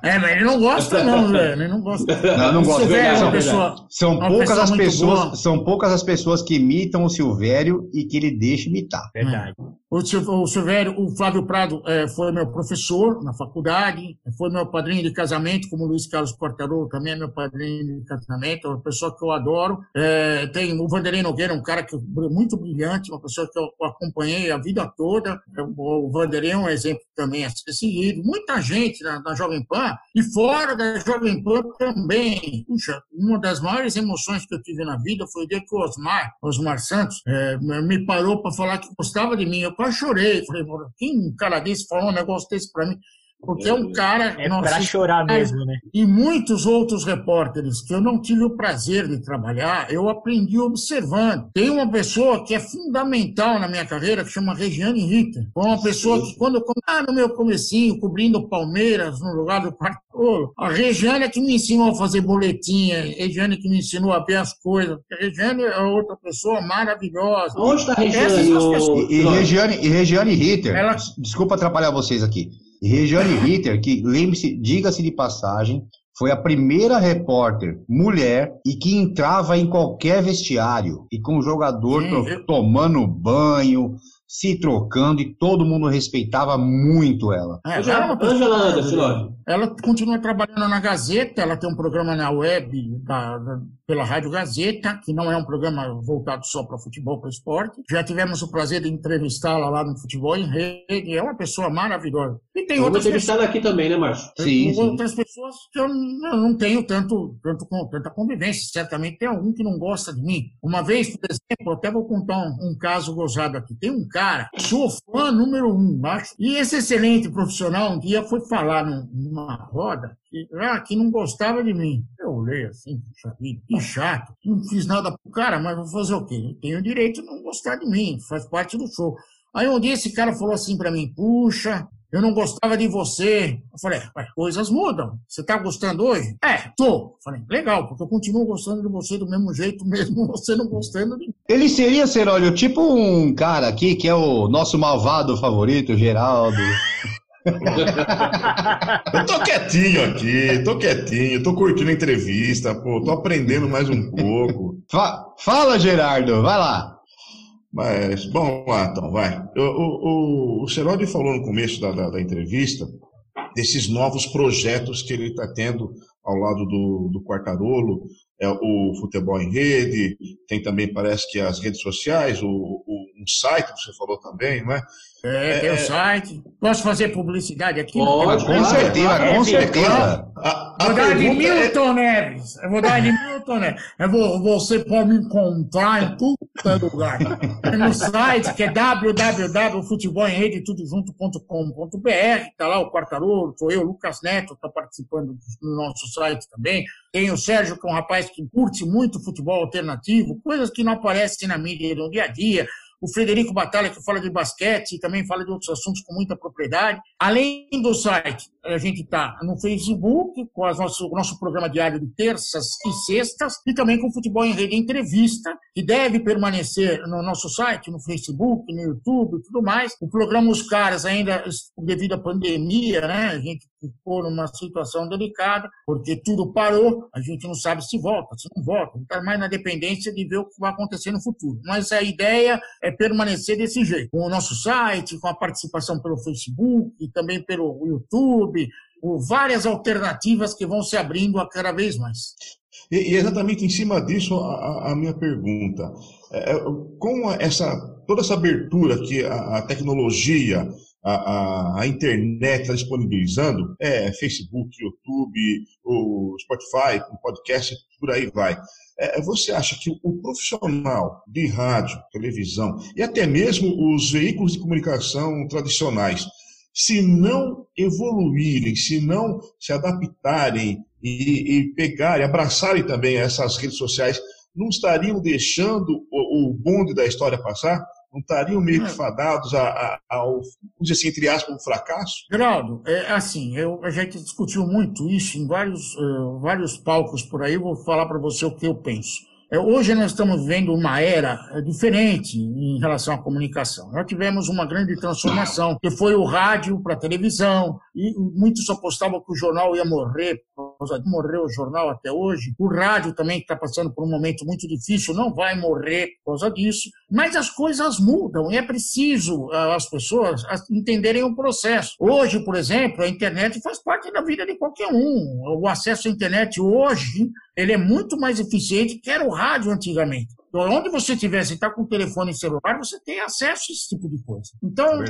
É, mas ele não gosta, não, [laughs] velho. Ele não gosta. Não, não gosta. É são, pessoa, são poucas as pessoas, boa. são poucas as pessoas que imitam o Silvério e que ele deixa imitar. Verdade. O, Silvério, o Flávio Prado é, foi meu professor na faculdade, foi meu padrinho de casamento, como o Luiz Carlos Quartarolo também é meu padrinho de casamento, é uma pessoa que eu adoro. É, tem o Vanderlei Nogueira, um cara que é muito brilhante, uma pessoa que eu acompanhei a vida toda. O Vanderlei é um exemplo também a ser seguido. Muita gente na, na Jovem Pan e fora da Jovem Pan também. Puxa, uma das maiores emoções que eu tive na vida foi o dia que o Osmar, Osmar Santos, é, me parou para falar que gostava de mim. Eu quase chorei. Falei, quem um cara desse falou um negócio desse para mim? Porque é um cara. É para chorar mesmo, né? E muitos outros repórteres que eu não tive o prazer de trabalhar, eu aprendi observando. Tem uma pessoa que é fundamental na minha carreira, que chama Regiane Ritter. Foi uma pessoa que, quando eu ah, no meu comecinho, cobrindo Palmeiras, no lugar do Quartolo, a Regiane é que me ensinou a fazer boletinha, a Regiane que me ensinou a ver as coisas. A Regiane é outra pessoa maravilhosa. Onde está a Regiane? E, e, Regiane, e Regiane Ritter, Ela... desculpa atrapalhar vocês aqui. Regiane Ritter, que lembre-se, diga-se de passagem, foi a primeira repórter mulher e que entrava em qualquer vestiário. E com o jogador Sim, tomando banho, se trocando e todo mundo respeitava muito ela. É, ela, Angela Anderson, ela continua trabalhando na Gazeta, ela tem um programa na web da, da, pela Rádio Gazeta, que não é um programa voltado só para futebol, para esporte. Já tivemos o prazer de entrevistá-la lá no Futebol em Rede, é uma pessoa maravilhosa. E tem outras pessoas aqui também, né, Márcio? Sim, sim. outras pessoas que eu não, não tenho tanto, tanto, tanta convivência. Certamente tem algum que não gosta de mim. Uma vez, por exemplo, até vou contar um, um caso gozado aqui. Tem um cara, sou fã número um, acho. E esse excelente profissional um dia foi falar numa roda que, ah, que não gostava de mim. Eu olhei assim, puxa vida, que chato. Não fiz nada pro cara, mas vou fazer o quê? Eu tenho o direito de não gostar de mim, faz parte do show. Aí um dia esse cara falou assim para mim, puxa, eu não gostava de você. Eu falei, coisas mudam. Você tá gostando hoje? É, tô. Eu falei, legal, porque eu continuo gostando de você do mesmo jeito, [laughs] mesmo você não gostando de mim. Ele seria, Serólio, tipo um cara aqui que é o nosso malvado favorito, Geraldo. [laughs] eu tô quietinho aqui, tô quietinho, tô curtindo a entrevista, pô, tô aprendendo mais um pouco. Fa fala, Gerardo, vai lá. Mas, bom, lá então, vai. O, o, Serodi falou no começo da, da, da, entrevista desses novos projetos que ele está tendo ao lado do, do Quartarolo, é, o futebol em rede, tem também, parece que as redes sociais, o um site, você falou também, não é? É, tem o é, site. Posso fazer publicidade aqui? Pode, com certeza, com certeza. Vou dar de é- Milton é... Neves. Eu vou dar de [laughs] Milton Neves. Eu vou, você pode me encontrar em todo lugar. no site que é www.futebolemrede.com.br. Está lá o Quartarolo, sou eu, Lucas Neto, está participando do nosso site também. Tem o Sérgio, que é um rapaz que curte muito futebol alternativo, coisas que não aparecem na mídia no dia a dia o Frederico Batalha, que fala de basquete e também fala de outros assuntos com muita propriedade. Além do site, a gente está no Facebook, com o nosso, nosso programa diário de terças e sextas, e também com o Futebol em Rede Entrevista, que deve permanecer no nosso site, no Facebook, no YouTube e tudo mais. O programa Os Caras, ainda devido à pandemia, né, a gente ficou numa situação delicada, porque tudo parou, a gente não sabe se volta, se não volta, está mais na dependência de ver o que vai acontecer no futuro. Mas a ideia é permanecer desse jeito, com o nosso site, com a participação pelo Facebook, e também pelo YouTube, várias alternativas que vão se abrindo a cada vez mais. E, exatamente em cima disso a, a minha pergunta. É, é, com essa, toda essa abertura que a, a tecnologia, a, a, internet está disponibilizando, é Facebook, YouTube, o Spotify, o podcast, por aí vai. É, você acha que o profissional de rádio, televisão e até mesmo os veículos de comunicação tradicionais, se não evoluírem, se não se adaptarem e, e pegarem, abraçarem também essas redes sociais, não estariam deixando o, o bonde da história passar? Não estariam meio que fadados ao, vamos assim, entre aspas, um fracasso? Geraldo, é assim, eu, a gente discutiu muito isso em vários, uh, vários palcos por aí, vou falar para você o que eu penso. É, hoje nós estamos vivendo uma era é, diferente em relação à comunicação. Nós tivemos uma grande transformação, que foi o rádio para a televisão, e muitos apostavam que o jornal ia morrer morreu o jornal até hoje. O rádio também está passando por um momento muito difícil, não vai morrer por causa disso. Mas as coisas mudam e é preciso uh, as pessoas entenderem o processo. Hoje, por exemplo, a internet faz parte da vida de qualquer um. O acesso à internet hoje ele é muito mais eficiente que era o rádio antigamente. Então, onde você estiver, se está com o telefone celular, você tem acesso a esse tipo de coisa. Então,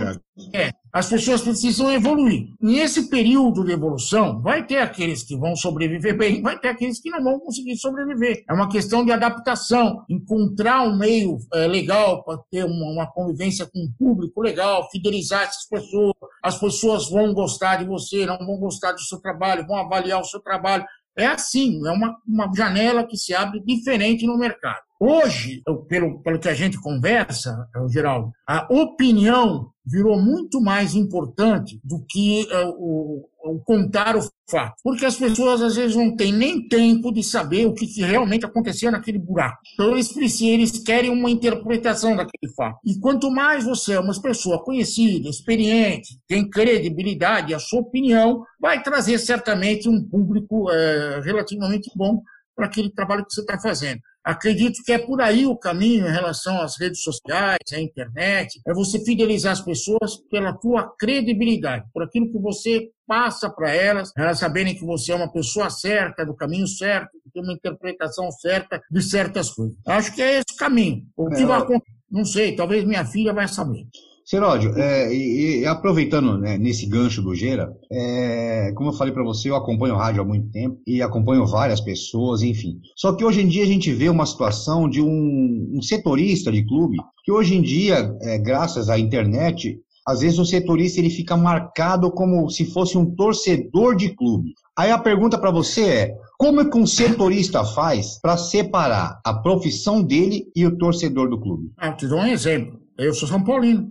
é, as pessoas precisam evoluir. Nesse período de evolução, vai ter aqueles que vão sobreviver bem, vai ter aqueles que não vão conseguir sobreviver. É uma questão de adaptação, encontrar um meio é, legal para ter uma, uma, convivência com um público legal, fidelizar essas pessoas. As pessoas vão gostar de você, não vão gostar do seu trabalho, vão avaliar o seu trabalho. É assim, é uma, uma janela que se abre diferente no mercado. Hoje, pelo, pelo que a gente conversa, Geraldo, a opinião virou muito mais importante do que uh, o, o, contar o fato. Porque as pessoas, às vezes, não têm nem tempo de saber o que, que realmente aconteceu naquele buraco. Então, eles, precisam, eles querem uma interpretação daquele fato. E quanto mais você é uma pessoa conhecida, experiente, tem credibilidade, a sua opinião vai trazer certamente um público uh, relativamente bom para aquele trabalho que você está fazendo. Acredito que é por aí o caminho em relação às redes sociais, à internet, é você fidelizar as pessoas pela tua credibilidade, por aquilo que você passa para elas, elas saberem que você é uma pessoa certa, do caminho certo, que tem uma interpretação certa de certas coisas. Acho que é esse caminho. O que é, vai acontecer? Não sei, talvez minha filha vai saber. Seródio, é, e, e, aproveitando né, nesse gancho do Gera, é, como eu falei para você, eu acompanho o rádio há muito tempo e acompanho várias pessoas, enfim. Só que hoje em dia a gente vê uma situação de um, um setorista de clube, que hoje em dia, é, graças à internet, às vezes o setorista ele fica marcado como se fosse um torcedor de clube. Aí a pergunta para você é: como é que um setorista faz para separar a profissão dele e o torcedor do clube? Ah, te dou um exemplo. Eu sou São Paulino.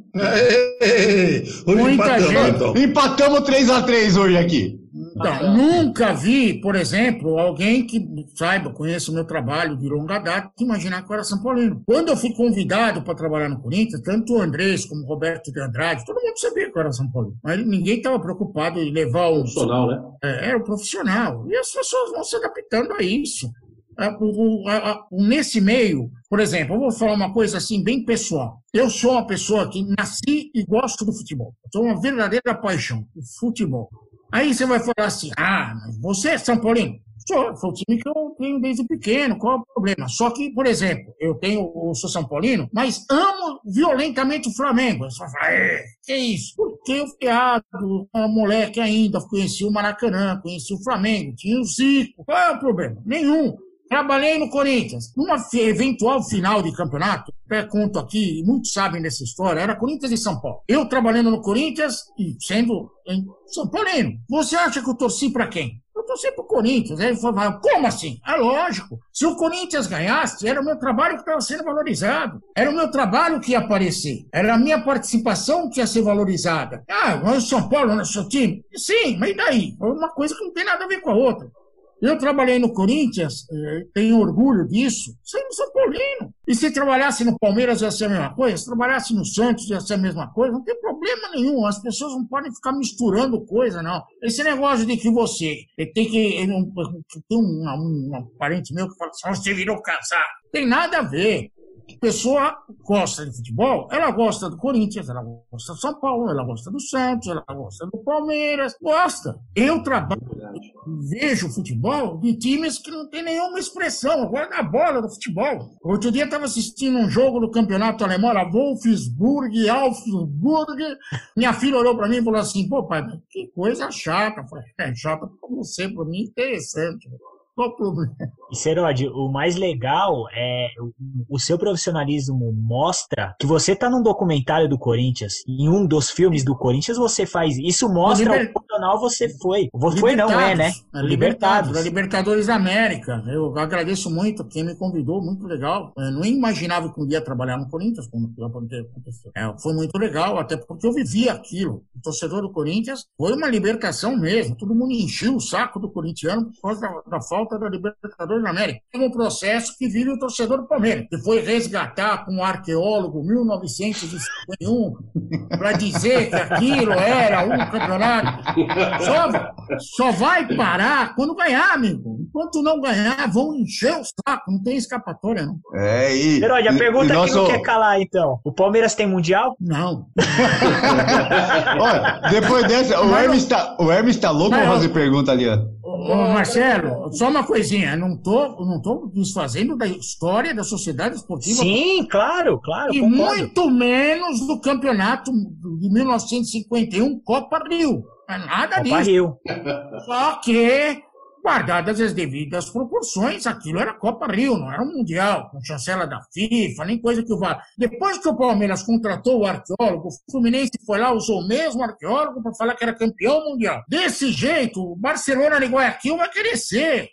hoje empatamos, empatamos 3x3 hoje aqui. Então, nunca vi, por exemplo, alguém que saiba, conheça o meu trabalho de longa data, imaginar que eu era São Paulino. Quando eu fui convidado para trabalhar no Corinthians, tanto o Andrés como o Roberto de Andrade, todo mundo sabia que eu era São Paulino. Mas ninguém estava preocupado em levar o. Profissional, né? É, era o profissional. E as pessoas vão se adaptando a isso. Nesse meio, por exemplo, eu vou falar uma coisa assim bem pessoal. Eu sou uma pessoa que nasci e gosto do futebol. Sou uma verdadeira paixão, o futebol. Aí você vai falar assim: ah, mas você é São Paulino? Sou, foi o time que eu tenho desde pequeno, qual é o problema? Só que, por exemplo, eu tenho, eu sou São Paulino, mas amo violentamente o Flamengo. Você vai falar, é, que isso? Porque eu criado, uma moleque ainda, conheci o Maracanã, conheci o Flamengo, tinha o Zico. Qual é o problema? Nenhum. Trabalhei no Corinthians. Numa eventual final de campeonato, até conto aqui, muitos sabem dessa história, era Corinthians e São Paulo. Eu trabalhando no Corinthians e sendo em São Paulino. Você acha que eu torci para quem? Eu torci pro Corinthians. Ele falou, como assim? É lógico. Se o Corinthians ganhasse, era o meu trabalho que estava sendo valorizado. Era o meu trabalho que ia aparecer. Era a minha participação que ia ser valorizada. Ah, mas o São Paulo não é seu time? Sim, mas e daí? É uma coisa que não tem nada a ver com a outra. Eu trabalhei no Corinthians, eh, tenho orgulho disso, sendo São Paulino. E se trabalhasse no Palmeiras ia ser a mesma coisa, se trabalhasse no Santos ia ser a mesma coisa, não tem problema nenhum. As pessoas não podem ficar misturando coisa, não. Esse negócio de que você tem que. Tem um, um, um parente meu que fala assim: você virou casado. Tem nada a ver pessoa gosta de futebol, ela gosta do Corinthians, ela gosta do São Paulo, ela gosta do Santos, ela gosta do Palmeiras, gosta. Eu trabalho, vejo futebol de times que não tem nenhuma expressão, agora na bola do futebol. Outro dia estava assistindo um jogo do campeonato alemão, a Wolfsburg, Augsburg. Minha filha olhou para mim e falou assim: pô, pai, que coisa chata. Eu falei, é chata para você, para mim interessante. Qual o problema? E Serode, o mais legal é o, o, seu profissionalismo mostra que você tá num documentário do Corinthians, em um dos filmes do Corinthians você faz. Isso mostra liber... o profissional você foi. Foi não é, né? É, Libertados. Libertadores da América. Eu agradeço muito quem me convidou, muito legal. Eu não imaginava que um dia ia trabalhar no Corinthians, como aconteceu. É, foi muito legal, até porque eu vivi aquilo. O torcedor do Corinthians foi uma libertação mesmo. Todo mundo encheu o saco do corintiano por causa da, da falta da Libertadores da América. Tem um processo que vive o torcedor do Palmeiras, que foi resgatar com um arqueólogo 1951 para dizer que aquilo era um campeonato. Só, só vai parar quando ganhar, amigo. Enquanto não ganhar, vão encher o saco. Não tem escapatória, não. É, e. Herói, a pergunta e que nosso- não quer calar, então. O Palmeiras tem Mundial? Não. [laughs] Olha, depois dessa, o Hermes tá, o Hermes tá louco pra fazer pergunta ali, ó. Ô, Marcelo, só uma coisinha. Não tô, não tô desfazendo da história da Sociedade Esportiva Sim, claro, claro. E concordo. muito menos do campeonato de 1951 Copa Rio. É nada Copa disso. Rio. Só que, guardadas as devidas proporções, aquilo era Copa Rio, não era um Mundial, com chancela da FIFA, nem coisa que o VAR. Depois que o Palmeiras contratou o arqueólogo, o Fluminense foi lá, usou o mesmo arqueólogo para falar que era campeão mundial. Desse jeito, o Barcelona de Guayaquil vai querer ser.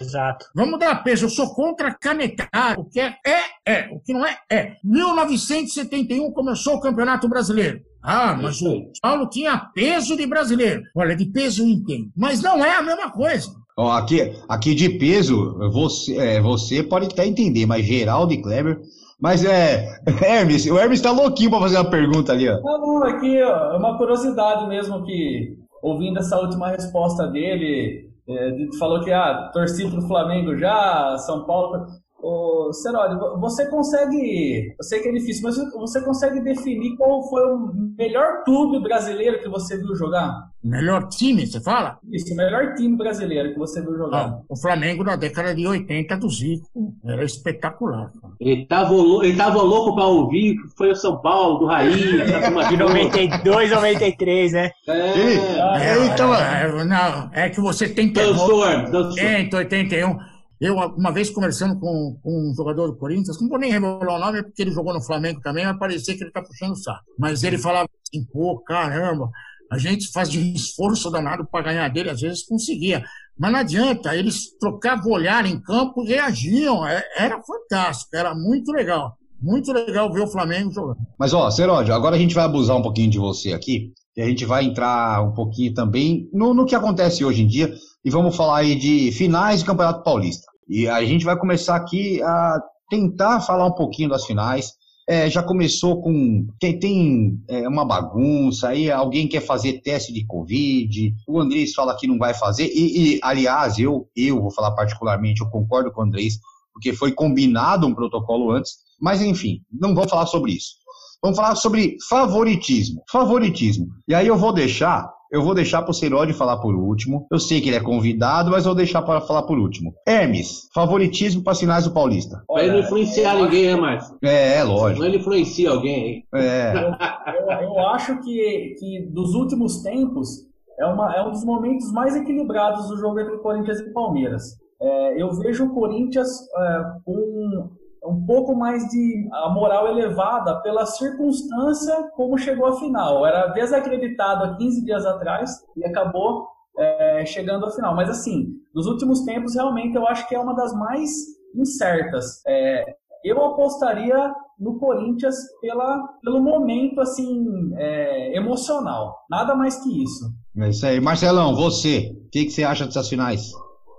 Exato. Vamos dar peso, eu sou contra canetar. O que é, é, é. O que não é, é. 1971 começou o Campeonato Brasileiro. Ah, mas o Paulo tinha peso de brasileiro. Olha, de peso eu entendo. Mas não é a mesma coisa. Ó, aqui, aqui de peso, você, é, você pode até entender, mas Geraldo e Kleber. Mas é. [laughs] Hermes, o Hermes tá louquinho pra fazer uma pergunta ali, ó. Não, não, aqui ó, é uma curiosidade mesmo que, ouvindo essa última resposta dele, é, falou que ah, torci pro Flamengo já, São Paulo. Ô, Seroli, vo- você consegue, eu sei que é difícil, mas você consegue definir qual foi o melhor clube brasileiro que você viu jogar? Melhor time, você fala? Isso, o melhor time brasileiro que você viu jogar. Ah, o Flamengo na década de 80 do Zico. Era espetacular. cara. Ele tava, ele tava louco pra ouvir que foi o São Paulo, do turma [laughs] De toda. 92, 93, né? É, Ele, É, ele tava. é, não, é que você tem Hermes, dançou. Em 81. Eu, uma vez conversando com, com um jogador do Corinthians, não vou nem revelar o nome, porque ele jogou no Flamengo também, vai parecer que ele tá puxando o saco. Mas ele falava assim, pô, caramba, a gente fazia um esforço danado para ganhar dele, às vezes conseguia. Mas não adianta, eles trocavam olhar em campo reagiam. É- Era fantástico, era muito legal. Muito legal ver o Flamengo jogando. Mas ó, Seródio, agora a gente vai abusar um pouquinho de você aqui. E a gente vai entrar um pouquinho também no, no que acontece hoje em dia. E vamos falar aí de finais do Campeonato Paulista. E a gente vai começar aqui a tentar falar um pouquinho das finais. É, já começou com. Tem, tem é, uma bagunça, aí alguém quer fazer teste de Covid, o Andrés fala que não vai fazer, e, e, aliás, eu, eu vou falar particularmente, eu concordo com o Andrés, porque foi combinado um protocolo antes, mas enfim, não vamos falar sobre isso. Vamos falar sobre favoritismo. Favoritismo. E aí eu vou deixar, eu vou deixar para o Seródio falar por último. Eu sei que ele é convidado, mas eu vou deixar para falar por último. Hermes, favoritismo para sinais do Paulista. Pra ele não influenciar ninguém, né, Márcio? É, é Não lógico. ele influencia alguém. É. [laughs] Eu, eu acho que, que dos últimos tempos é, uma, é um dos momentos mais equilibrados do jogo entre Corinthians e Palmeiras. É, eu vejo o Corinthians é, com um pouco mais de a moral elevada pela circunstância como chegou à final. Era desacreditado há 15 dias atrás e acabou é, chegando à final. Mas assim, nos últimos tempos realmente eu acho que é uma das mais incertas. É, eu apostaria no Corinthians pela, pelo momento assim é, emocional. Nada mais que isso. É isso aí. Marcelão, você, o que, que você acha dessas finais?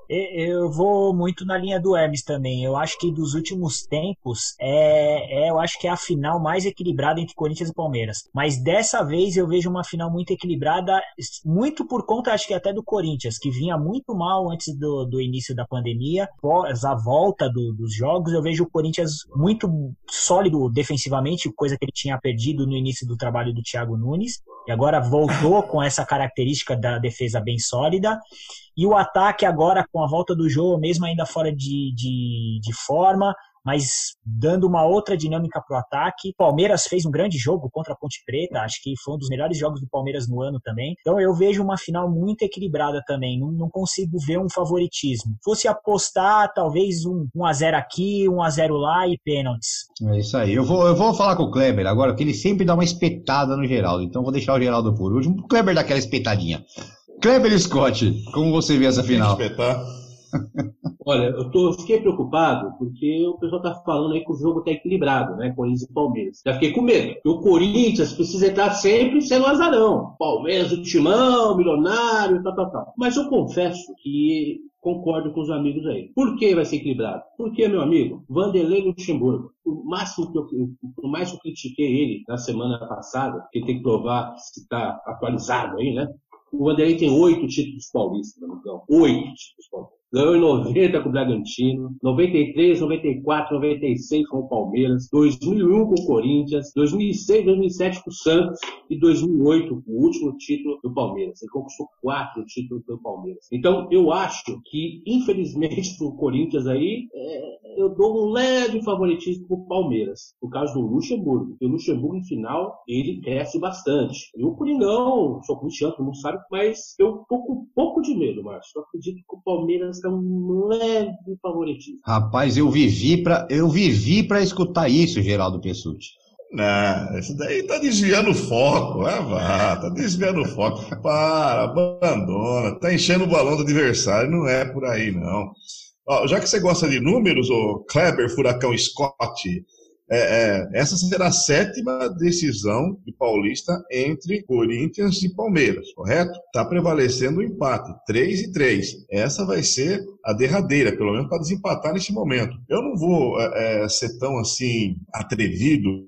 Eu vou muito na linha do Hermes também. Eu acho que dos últimos tempos é, é- eu acho que é a final mais equilibrada entre Corinthians e Palmeiras. Mas dessa vez eu vejo uma final muito equilibrada, muito por conta, acho que até do Corinthians, que vinha muito mal antes do, do início da pandemia. Após a volta do- dos jogos, eu vejo o Corinthians muito sólido defensivamente, coisa que ele tinha perdido no início do trabalho do Thiago Nunes. E agora voltou com essa característica da defesa bem sólida. E o ataque agora, com a volta do jogo, mesmo ainda fora de, de, de forma, mas dando uma outra dinâmica para o ataque. Palmeiras fez um grande jogo contra a Ponte Preta, acho que foi um dos melhores jogos do Palmeiras no ano também. Então eu vejo uma final muito equilibrada também, não, não consigo ver um favoritismo. Fosse apostar, talvez um 1x0 aqui, 1x0 lá e pênaltis. É isso aí. Eu vou, eu vou falar com o Kleber agora, porque ele sempre dá uma espetada no Geraldo. Então vou deixar o Geraldo por último. O Kleber dá aquela espetadinha. Kleber Scott, como você vê essa final? [laughs] Olha, eu, tô, eu fiquei preocupado porque o pessoal tá falando aí que o jogo tá equilibrado, né? Corinthians e Palmeiras. Já fiquei com medo. Porque o Corinthians precisa estar sempre sendo azarão. Palmeiras, o timão, milionário, tal, tal, tal. Mas eu confesso que concordo com os amigos aí. Por que vai ser equilibrado? Porque, meu amigo, Vanderlei Luxemburgo, o máximo que eu, o mais que eu critiquei ele na semana passada, que tem que provar se está atualizado aí, né? O Vanderlei tem oito títulos paulistas, então. Oito títulos paulistas. Ganhou em 90 com o Bragantino, 93, 94, 96 com o Palmeiras, 2001 com o Corinthians, 2006, 2007 com o Santos e 2008 o último título do Palmeiras. Ele conquistou quatro títulos do Palmeiras. Então eu acho que, infelizmente, para o Corinthians aí, é, eu dou um leve favoritismo para o Palmeiras, por causa do Luxemburgo. Porque o Luxemburgo, em final, ele cresce bastante. E o Coringão, sou corintiano, não sabe, mas eu tô com um pouco de medo, Márcio. Eu acredito que o Palmeiras é um leve favoritismo. Rapaz, eu vivi para eu vivi para escutar isso, Geraldo Pessuti. Não, isso daí tá desviando o foco. Ah, vá, tá desviando o foco. Para, abandona. Tá enchendo o balão do adversário. Não é por aí, não. Ó, já que você gosta de números, o Kleber Furacão Scott, é, é, essa será a sétima decisão de Paulista entre Corinthians e Palmeiras, correto? Está prevalecendo o empate, 3 e 3. Essa vai ser a derradeira, pelo menos para desempatar nesse momento. Eu não vou é, é ser tão assim atrevido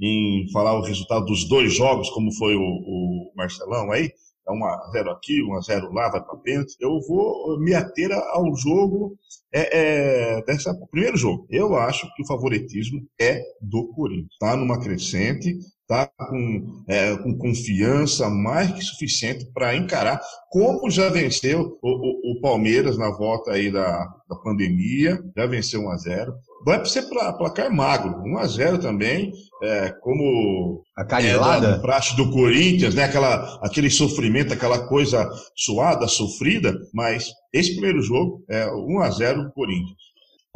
em falar o resultado dos dois jogos, como foi o, o Marcelão aí, é 1 a 0 aqui, 1 a 0 lá, vai para pênalti. Eu vou me ater ao jogo, é, é, dessa, primeiro jogo. Eu acho que o favoritismo é do Corinthians. Está numa crescente, está com, é, com confiança mais que suficiente para encarar, como já venceu o, o, o, Palmeiras na volta aí da, da pandemia, já venceu 1 a 0 Vai ser placar magro, 1 a 0 também, é, como a canelada é, praxe do Corinthians, né? Aquela, aquele sofrimento, aquela coisa suada, sofrida, mas esse primeiro jogo é 1 a 0 Corinthians.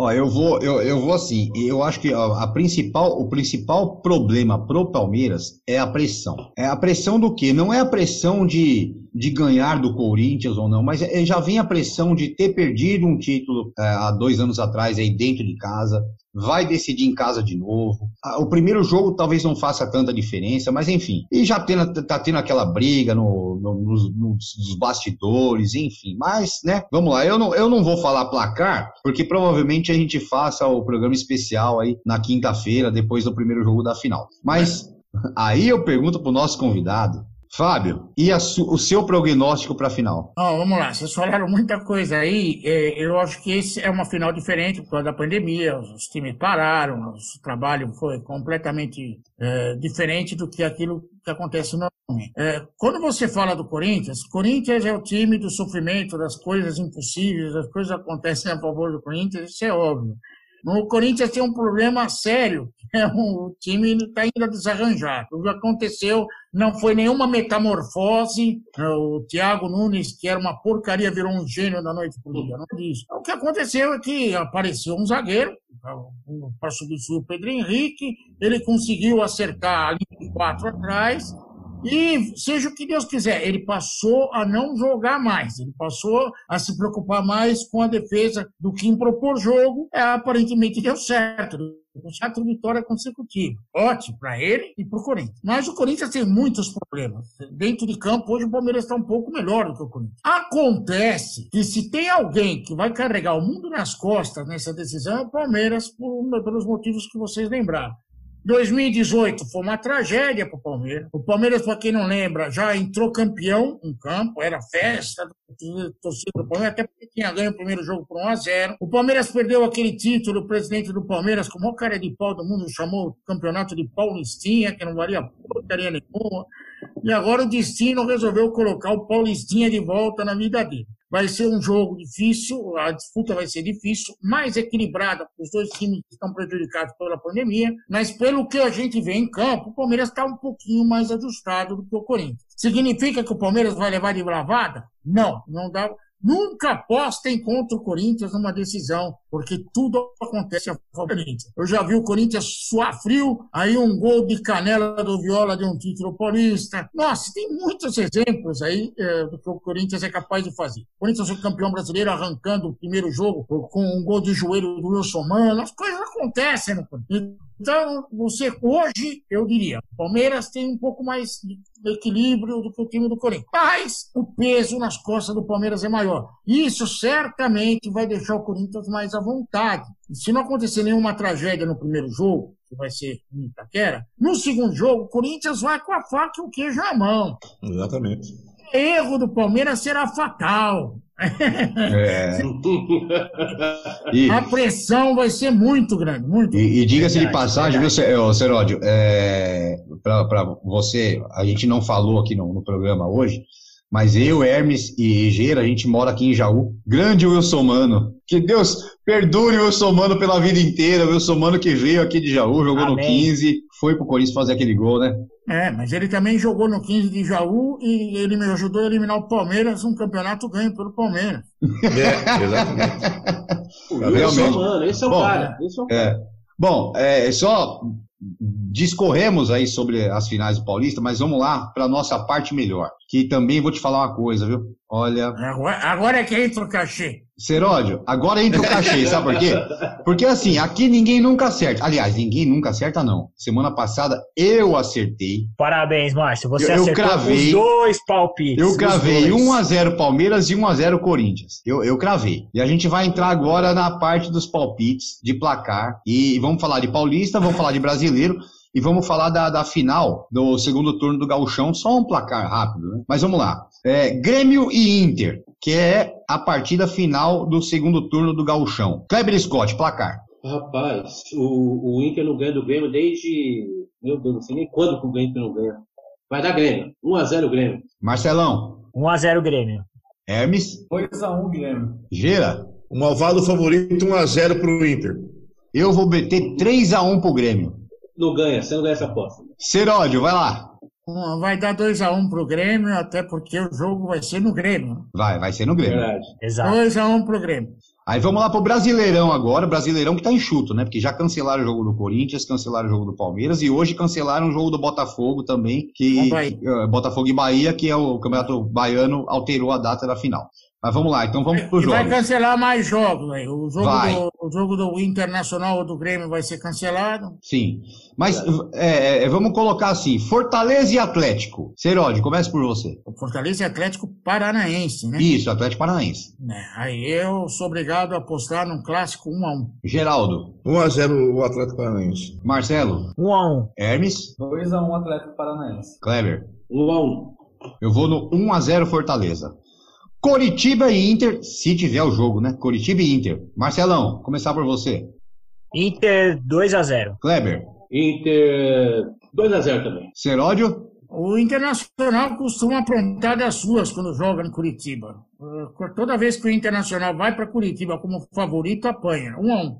Ó, eu vou, eu, eu vou assim, eu acho que a principal, o principal problema pro Palmeiras é a pressão. É a pressão do quê? Não é a pressão de, de ganhar do Corinthians ou não, mas é, já vem a pressão de ter perdido um título é, há dois anos atrás aí dentro de casa, vai decidir em casa de novo. O primeiro jogo talvez não faça tanta diferença, mas enfim. E já tendo, tá tendo aquela briga no, no, nos, nos, bastidores, enfim. Mas, né, vamos lá. Eu não, eu não vou falar placar, porque provavelmente a gente faça o programa especial aí na quinta-feira, depois do primeiro jogo da final. Mas [laughs] aí eu pergunto pro nosso convidado, Fábio, e o seu prognóstico para a final? Oh, vamos lá, vocês falaram muita coisa aí. É, eu acho que esse é uma final diferente por causa da pandemia. Os times pararam, o trabalho foi completamente é, diferente do que aquilo que acontece normalmente. É, quando você fala do Corinthians, Corinthians é o time do sofrimento, das coisas impossíveis, as coisas acontecem a favor do Corinthians, isso é óbvio. O Corinthians tem um problema sério, [laughs] é o time está ainda desarranjado. O que aconteceu não foi nenhuma metamorfose. É, o Thiago Nunes, que era uma porcaria, virou um gênio da noite para o dia. Não. O que aconteceu é que apareceu um zagueiro para substituir o Pedro Henrique. Ele conseguiu acertar ali quatro atrás e seja o que Deus quiser, ele passou a não jogar mais, ele passou a se preocupar mais com a defesa do que em propor jogo. É, aparentemente deu certo com quatro vitórias consecutivas. Ótimo para ele e para o Corinthians. Mas o Corinthians tem muitos problemas. Dentro de campo, hoje o Palmeiras está um pouco melhor do que o Corinthians. Acontece que se tem alguém que vai carregar o mundo nas costas nessa decisão, é o Palmeiras, por, pelos motivos que vocês lembraram. 2018 foi uma tragédia para o Palmeiras. O Palmeiras, para quem não lembra, já entrou campeão em campo, era festa do torcida do Palmeiras, até porque tinha ganho o primeiro jogo por 1 a 0 O Palmeiras perdeu aquele título, o presidente do Palmeiras, com o maior cara de pau do mundo, chamou o campeonato de Paulistinha, que não valia porcaria nenhuma. E agora o destino resolveu colocar o Paulistinha de volta na vida dele. Vai ser um jogo difícil, a disputa vai ser difícil, mais equilibrada, porque os dois times estão prejudicados pela pandemia, mas pelo que a gente vê em campo, o Palmeiras está um pouquinho mais ajustado do que o Corinthians. Significa que o Palmeiras vai levar de bravada? Não, não dá. Nunca apostem contra o Corinthians numa decisão, porque tudo acontece a favor do Corinthians. Eu já vi o Corinthians suar frio, aí um gol de canela do Viola de um título paulista. Nossa, tem muitos exemplos aí é, do que o Corinthians é capaz de fazer. O Corinthians foi campeão brasileiro arrancando o primeiro jogo com um gol de joelho do Wilson Mano. As coisas acontecem no Corinthians. Então, você hoje, eu diria, o Palmeiras tem um pouco mais de equilíbrio do que o time do Corinthians. Mas o peso nas costas do Palmeiras é maior. Isso certamente vai deixar o Corinthians mais à vontade. E se não acontecer nenhuma tragédia no primeiro jogo, que vai ser em Itaquera, no segundo jogo, o Corinthians vai com a faca e o queijo na mão. Exatamente. Erro do Palmeiras será fatal. É. [laughs] E, A pressão vai ser muito grande, muito. e- e diga-se de Verdade, passagem, viu, Cê- ô, Seródio, é, para você, a gente não falou aqui no, no programa hoje, mas eu, Hermes e Gera, a gente mora aqui em Jaú. Grande Wilson Mano. Que Deus perdure o Wilson Mano pela vida inteira. O Wilson Mano que veio aqui de Jaú, jogou no Amém. 15, foi pro Corinthians fazer aquele gol, né? É, mas ele também jogou no 15 de Jaú e ele me ajudou a eliminar o Palmeiras, um campeonato ganho pelo Palmeiras. [laughs] É, exatamente. Realmente. Mano, esse é o Bom, cara. Esse é o cara. É. Bom, é, só discorremos aí sobre as finais do Paulista, mas vamos lá para nossa parte melhor. Que também vou te falar uma coisa, viu? Olha, Agora, agora é que entra o cachê. Seródio, agora entra o cachê, [laughs] sabe por quê? Porque assim, aqui ninguém nunca acerta. Aliás, ninguém nunca acerta, não. Semana passada eu acertei. Parabéns, Márcio. Você Eu- eu acertou cravei- os dois palpites. Eu cravei dois. 1x0 Palmeiras e 1x0 Corinthians. Eu, eu cravei. E a gente vai entrar agora na parte dos palpites de placar. E vamos falar de Paulista, vamos falar de brasileiro. E vamos falar da, da final do segundo turno do Gauchão. Só um placar rápido, né? Mas vamos lá. É, Grêmio e Inter, que é a partida final do segundo turno do Gauchão. Kleber Scott, placar. Rapaz, o, o Inter não ganha do Grêmio desde. Meu Deus, não sei nem quando que o Grêmio não ganha. Vai dar Grêmio. 1x0 Grêmio. Marcelão, 1x0 Grêmio. Hermes, 2x1 Guilherme. Gera. O malvado favorito 1x0 pro Inter. Eu vou meter 3x1 pro Grêmio. Não ganha, você não ganha essa aposta. Seródio, vai lá. Vai dar 2x1 pro Grêmio, até porque o jogo vai ser no Grêmio. Vai, vai ser no Grêmio. Verdade. Exato. 2x1 pro Grêmio. Aí vamos lá pro Brasileirão agora, Brasileirão que tá enxuto, né? Porque já cancelaram o jogo do Corinthians, cancelaram o jogo do Palmeiras e hoje cancelaram o jogo do Botafogo também, que eh, Botafogo e Bahia, que é o Campeonato Baiano, alterou a data da final. Mas vamos lá, então vamos pro E vai jogo. cancelar mais jogos. Aí. O, jogo Vai. do, o jogo do Internacional ou do Grêmio vai ser cancelado. Sim. Mas é, é, vamos colocar assim: Fortaleza e Atlético. Seródio, começa por você. O Fortaleza é Atlético Paranaense, né? Isso, Atlético Paranaense. Né, Aí eu sou obrigado a apostar num clássico 1x1. Geraldo, 1x0 o Atlético Paranaense. Marcelo, 1x1. Hermes, 2x1 Atlético Paranaense. Kleber. 1x1. Eu vou no 1x0 Fortaleza. Coritiba e Inter, se tiver o jogo, né? Coritiba e Inter. Marcelão, começar por você. Inter 2x0. Kleber, Inter 2x0 também. Seródio, O Internacional costuma aprontar das suas quando joga em Curitiba. Eh, Toda vez que o Internacional vai para Curitiba como favorito, apanha. 1x1.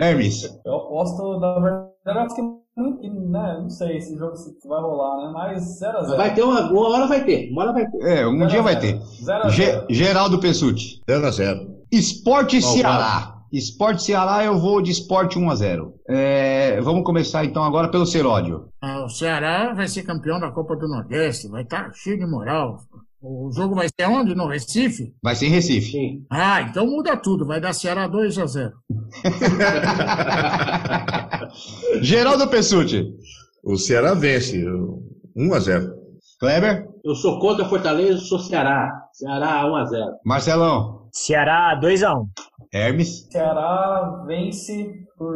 Hermes. Eu aposto, na verdade, eu acho que não, né, não sei se o jogo se vai rolar, né? Mas 0x0. Vai ter uma, uma hora vai ter. Uma hora vai ter. É, um dia vai ter. 0x0. Ge- Geraldo Pessuti. 0x0. Esporte Malvado. Ceará. Esporte Ceará, eu vou de esporte 1x0. É, vamos começar então agora pelo Seródio. Ah, O Ceará vai ser campeão da Copa do Nordeste, vai estar cheio de moral. O jogo vai ser onde? No Recife? Vai ser em Recife. Sim. Ah, então muda tudo, vai dar Ceará 2 a 0. [laughs] Geraldo Pessuti. O Ceará vence. 1x0. Kleber. Eu sou contra Fortaleza, sou Ceará. Ceará 1x0. Marcelão. Ceará 2x1. Hermes. Ceará vence por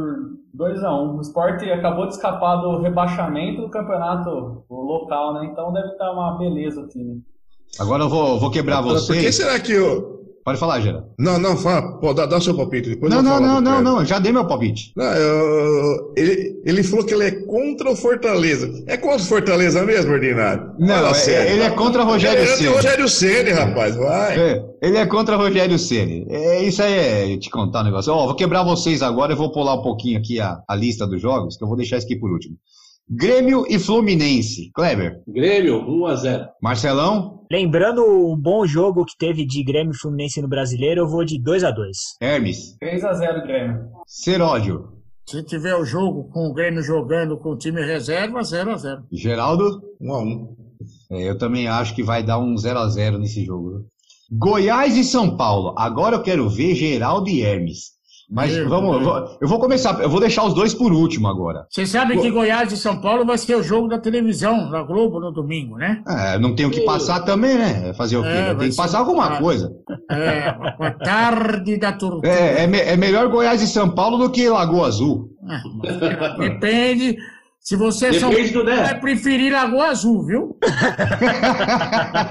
2x1. O Sport acabou de escapar do rebaixamento do campeonato local, né? Então deve estar uma beleza o time. Agora eu vou, vou quebrar Por que você. será que o. Pode falar, Geraldo. Não, não, fala. Pô, dá, dá o seu palpite. Depois Não, eu não, não, não, não. Já dei meu palpite. Não, eu- ele, ele falou que ele é contra o Fortaleza. É contra o Fortaleza mesmo, ordinário? Não, Fala é- sério. ele é contra Rogério Ele é Ceni. Rogério Ceni, rapaz. Vai. É, ele é contra Rogério Ceni. É, isso aí é te contar um negócio. Ó, vou quebrar vocês agora, eu vou pular um pouquinho aqui a, a lista dos jogos, que eu vou deixar isso aqui por último. Grêmio e Fluminense. Kleber. Grêmio 1x0. Marcelão. Lembrando o bom jogo que teve de Grêmio e Fluminense no Brasileiro, eu vou de 2x2. Hermes. 3x0 Grêmio. Seródio. Se tiver o jogo com o Grêmio jogando com o time reserva, 0 a 0. Geraldo. 1x1. É, eu também acho que vai dar um 0x0 nesse jogo. Goiás e São Paulo. Agora eu quero ver Geraldo e Hermes. Mas Meu vamos, eu Deus. vou, eu vou começar, eu vou deixar os dois por último agora. Você sabe que Goiás e São Paulo vai ser o jogo da televisão, da Globo, no domingo, né? É, não tenho que passar também, né? Fazer o quê? É, tenho que passar alguma ah. coisa. É, a tarde da tortura. É, é, me- é melhor Goiás e São Paulo do que Lagoa Azul. Depende. Se você é São Depende Paulo, né? vai preferir Lagoa Azul, viu? [laughs]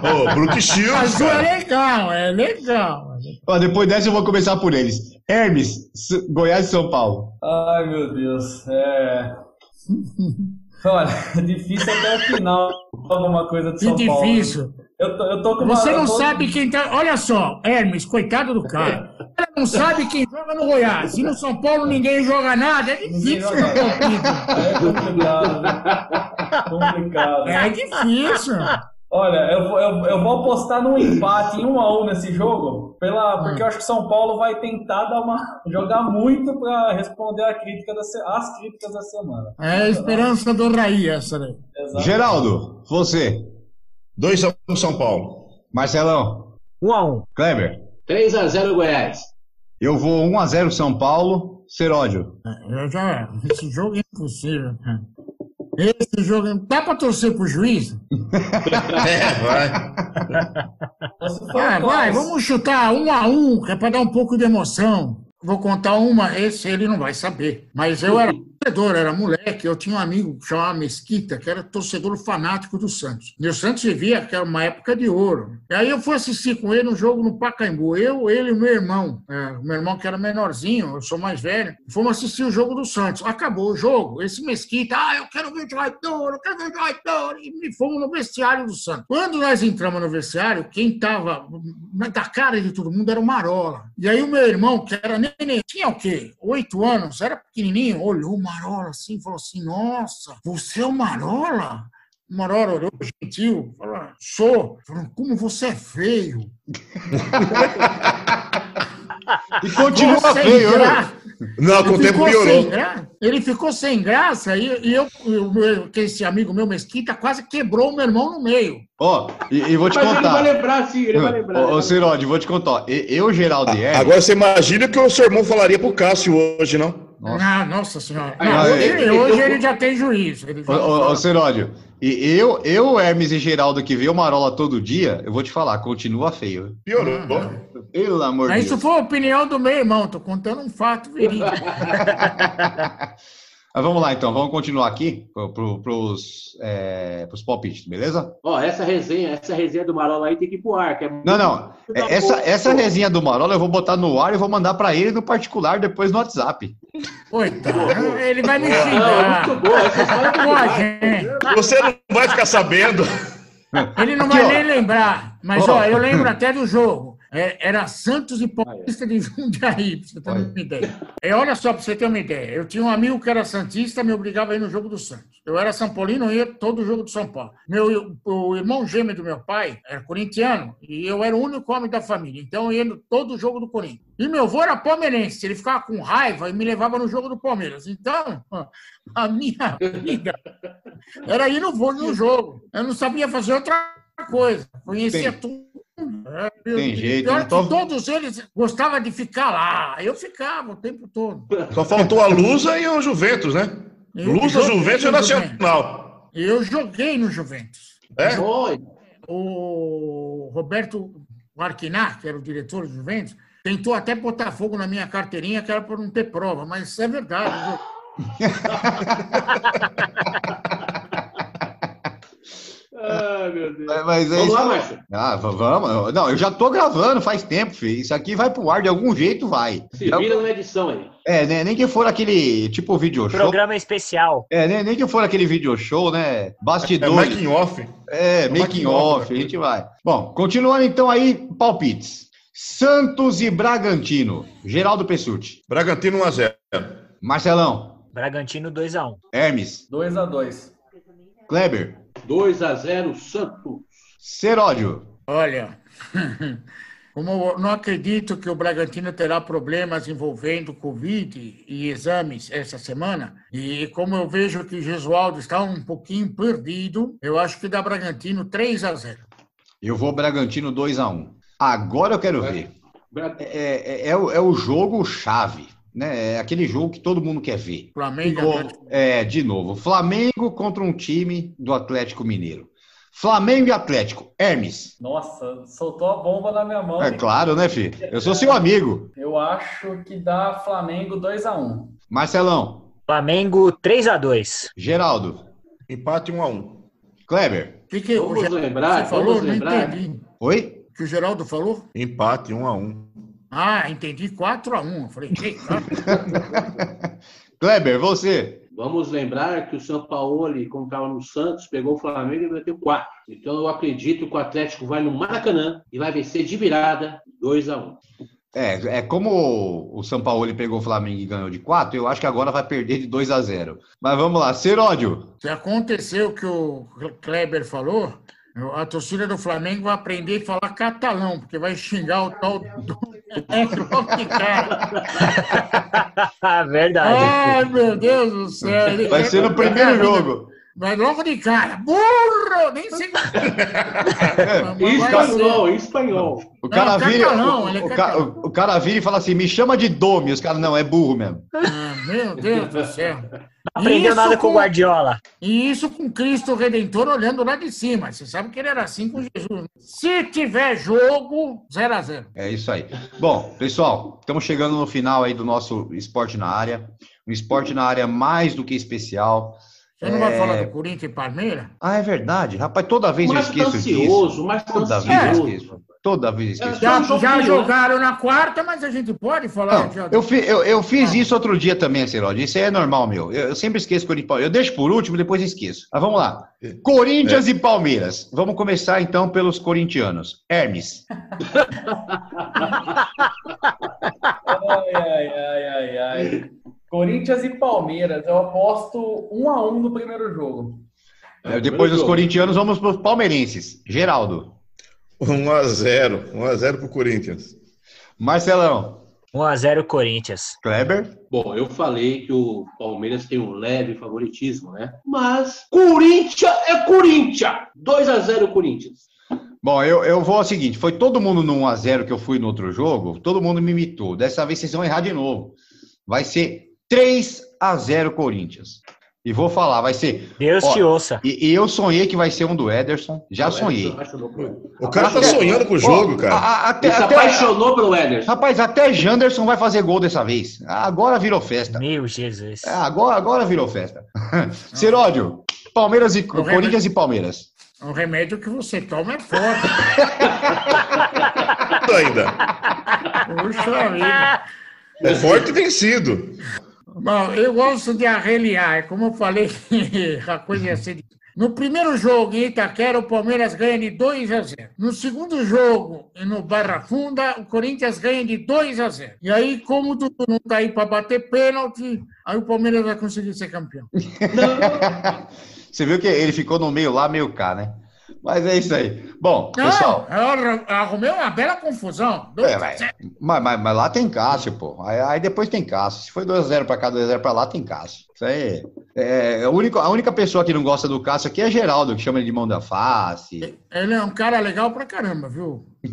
Ô, Brook Shields, Azul cara. é legal, é legal. Ó, depois dessa eu vou começar por eles. Hermes, Goiás e São Paulo. Ai, meu Deus. É. [laughs] Olha, é [laughs] difícil até o final alguma coisa de Que São Paulo. difícil. Eu tô, eu tô com uma, Você não tô- sabe quem tá. Olha só, Hermes, coitado do cara. Ele não sabe quem joga no Goiás. E no São Paulo ninguém joga nada. É difícil. É complicado. né? [laughs] complicado. É difícil. Olha, eu, vou- eu, eu vou apostar num empate em 1 a 1 nesse jogo, pela, porque eu acho que São Paulo vai tentar dar uma, jogar muito para responder a crítica da, as críticas da semana. É a esperança do Raí, essa daí. Exato. Geraldo, você. 2x1 São Paulo. Marcelão, Um a um. Kleber. 3x0 Goiás. Eu vou 1x0 São Paulo. Seródio. Eu já, esse jogo é impossível, cara. Esse jogo. Dá pra torcer pro juiz? [laughs] É, vai. Ah, vai, Klaus. vamos chutar um a um, que é pra dar um pouco de emoção. Vou contar uma, esse ele não vai saber. Mas eu era torcedor, era moleque. Eu tinha um amigo que chamava Mesquita, que era torcedor fanático do Santos. E o Santos vivia, que era uma época de ouro. E aí eu fui assistir com ele um jogo no Pacaembu. Eu, ele e meu irmão. É, meu irmão que era menorzinho, eu sou mais velho. Fomos assistir o jogo do Santos. Acabou o jogo. Esse Mesquita, ah, eu quero ver o jogador, eu quero ver o jogador. E fomos no vestiário do Santos. Quando nós entramos no vestiário, quem estava da cara de todo mundo era o Marola. E aí o meu irmão, que era neném, tinha o quê? Oito anos, era pequenininho, olhou Marola assim e falou assim, nossa, você é o Marola? O Marola olhou gentil, falou, sou. Falou, como você é feio. [laughs] E continua feio, né? Não, com o tempo piorou. Ele ficou sem graça e, e eu, eu- eu- que esse amigo meu, Mesquita, quase quebrou o meu irmão no meio. Ó, e, e vou te Mas ele vai contar. lembrar, sim, ele vai lembrar. Ô, Seródio, vou te contar. Eu, Geraldo e Hermes. Agora você imagina o que o seu irmão falaria pro Cássio hoje, não? Nossa. Ah, nossa senhora. Ah, Não, ele- é, hoje eu- ele já tem juízo. Ele já Ô, Seródio, e eu, eu, Hermes e Geraldo que vê o Marola todo dia, eu vou te falar, continua feio. Piorou. Pelo amor de isso Deus. foi a opinião do meu irmão, tô contando um fato verídico. [laughs] Mas vamos lá então, vamos continuar aqui pro, pros, é, palpites, beleza? Ó, essa resenha, essa resenha do Marola aí tem que ir pro ar. Que é Não, não. é- Essa, essa resenha do Marola eu vou botar no ar e vou mandar pra ele no particular depois no WhatsApp. Coitado, ele vai me Não, xingar. muito boa. Essa história é Você não vai ficar sabendo. ele não Aqui, vai ó. nem lembrar. Mas, Ó. ó, eu lembro até do jogo. É, era Santos e Paulista de Jundiaí, pra você ter uma ideia. É, olha só, pra você ter uma ideia. Eu tinha um amigo que era Santista, me obrigava a ir no jogo do Santos. Eu era São Paulino, ia todo jogo do São Paulo. Meu, o irmão gêmeo do meu pai era corintiano e eu era o único homem da família. Então eu ia no todo jogo do Corinthians. E meu avô era palmeirense, ele ficava com raiva e me levava no jogo do Palmeiras. Então, [laughs] a minha vida era ir no, no [laughs] jogo. Eu não sabia fazer outra coisa. Conhecia Tem- tudo. É, tem jeito, Pior não tô- que todos eles gostavam de ficar lá. Eu ficava o tempo todo. Só faltou a Lusa e o Juventus, né? Eu Lusa, Juventus e Nacional. Eu joguei no Juventus. É? Oi. O Roberto Arquinar, que era o diretor do Juventus, tentou até botar fogo na minha carteirinha, que era por não ter prova, mas é verdade. [laughs] Ai, meu Deus. Mas- Mas é Vamos lá, Márcio. Ah, vamos. Não, eu já tô gravando faz tempo, filho. Isso aqui vai pro ar de algum jeito, vai. Se vira na edição aí. É, né, nem que for aquele tipo video show. Programa especial. É, nem, nem que for aquele video show, né? É Bastidores. making off. É, É making making off, off, a gente vai. Bom, continuando então aí, palpites. Santos e Bragantino. Geraldo Pessuti. Bragantino 1x0. Marcelão. Bragantino 2x1. Hermes. 2x2. Kleber. 2x0 Santos. Seródio. Olha, [laughs] como eu não acredito que o Bragantino terá problemas envolvendo Covid e exames essa semana, e como eu vejo que o Gesualdo está um pouquinho perdido, eu acho que dá Bragantino 3 a 0. Eu vou Bragantino 2x1. Agora eu quero ver. Bra- É, é- é o, é o jogo chave. Né? É aquele jogo que todo mundo quer ver. Flamengo. De novo, é, de novo, Flamengo contra um time do Atlético Mineiro. Flamengo e Atlético. Hermes. Nossa, soltou a bomba na minha mão. É claro, né, filho? Eu sou seu amigo. Eu acho que dá Flamengo 2x1. Marcelão. Flamengo 3x2. Geraldo. Empate 1 a 1 Kleber. Que que Vamos o Geraldo- lembrar, você falou? vamos lembrar. Oi? O que o Geraldo falou? Empate 1 a 1 Ah, entendi 4x1. Eu falei, que [laughs] cara? Kleber, você. Vamos lembrar que o São Paulo, como estava no Santos, pegou o Flamengo e meteu 4. Então eu acredito que o Atlético vai no Maracanã e vai vencer de virada 2 a 1 É, é como o São Paulo pegou o Flamengo e ganhou de 4, eu acho que agora vai perder de 2 a 0. Mas vamos lá, Seródio. Se aconteceu o que o Kleber falou, a torcida do Flamengo vai aprender a falar catalão, porque vai xingar o tal do Neto logo de cara. Verdade. Ai, meu Deus do céu. Vai ser no primeiro jogo. Vai logo de cara. Burro! Nem sei. [laughs] Ser. espanhol, espanhol. O cara, Não, vira, catalão, o, ele é o ca- o cara vira e fala assim: me chama de Dome. Os caras, não, é burro mesmo. Ah, meu Deus do céu. [laughs] Não aprendeu Isso nada com o Guardiola. E isso com Cristo Redentor olhando lá de cima. Você sabe que ele era assim com Jesus. Se tiver jogo, 0 a 0 É isso aí. Bom, pessoal, estamos chegando no final aí do nosso esporte na área. Um esporte na área mais do que especial. Você não vai É. falar do Corinthians e Palmeiras? Ah, é verdade. Rapaz, toda vez eu Mais esqueço ansioso, disso. mais Toda vez eu ansioso. esqueço. Toda vez eu esqueço. Já, já jogaram na quarta, mas a gente pode falar. Não, eu, fi- eu- eu fiz isso outro dia também, Cerode. Isso aí é normal, meu. Eu, eu sempre esqueço Corinthians. Eu deixo por último, depois esqueço. Mas vamos lá. Corinthians e Palmeiras. Vamos começar então pelos corintianos. Hermes. [laughs] Ai, ai, ai, ai, ai. Corinthians e Palmeiras, eu aposto 1x1 no primeiro jogo. É, depois dos corintianos, vamos para os palmeirenses. Geraldo. 1 a 0 1 a 0 pro Corinthians. Marcelão. 1x0 Corinthians. Kleber. Bom, eu falei que o Palmeiras tem um leve favoritismo, né? Mas Corinthians é Corinthians! 2 a 0 Corinthians. Bom, eu, eu vou ao seguinte: foi todo mundo no 1x0 que eu fui no outro jogo, todo mundo me imitou. Dessa vez vocês vão errar de novo. Vai ser 3x0 Corinthians. E vou falar, vai ser. Deus Ó, te ouça. E, e eu sonhei que vai ser um do Ederson. Já O sonhei. Ederson ele. O cara tá sonhando com o jogo, A- cara. a- até, Ele se até- apaixonou pelo Ederson. rapaz, até Janderson vai fazer gol dessa vez. Agora virou festa. Meu Jesus. É, agora, agora virou festa. [laughs] Seródio, Palmeiras e Corinthians e Palmeiras. O remédio que você toma é forte. Ainda. Puxa vida. É forte e vencido. Bom, eu gosto de arreliar. Como eu falei, [laughs] a coisa ia ser. No primeiro jogo em Itaquera, o Palmeiras ganha de 2 a 0. No segundo jogo, no Barra Funda, o Corinthians ganha de 2 a 0. E aí, como o Dudu não tá aí para bater pênalti, aí o Palmeiras vai conseguir ser campeão. [laughs] Você viu que ele ficou no meio lá, meio cá, né? Mas é isso aí. Bom, Não, pessoal. eu arru- arrumei uma bela confusão. É, mas, mas, mas- mas lá tem Cássio, pô. Aí, aí depois tem Cássio. Se foi 2x0 pra cá, 2x0 pra lá, tem Cássio. Isso aí. É, a, única, a única pessoa que não gosta do Cássio aqui é Geraldo, que chama ele de mão da face. Ele é um cara legal pra caramba, viu? [laughs]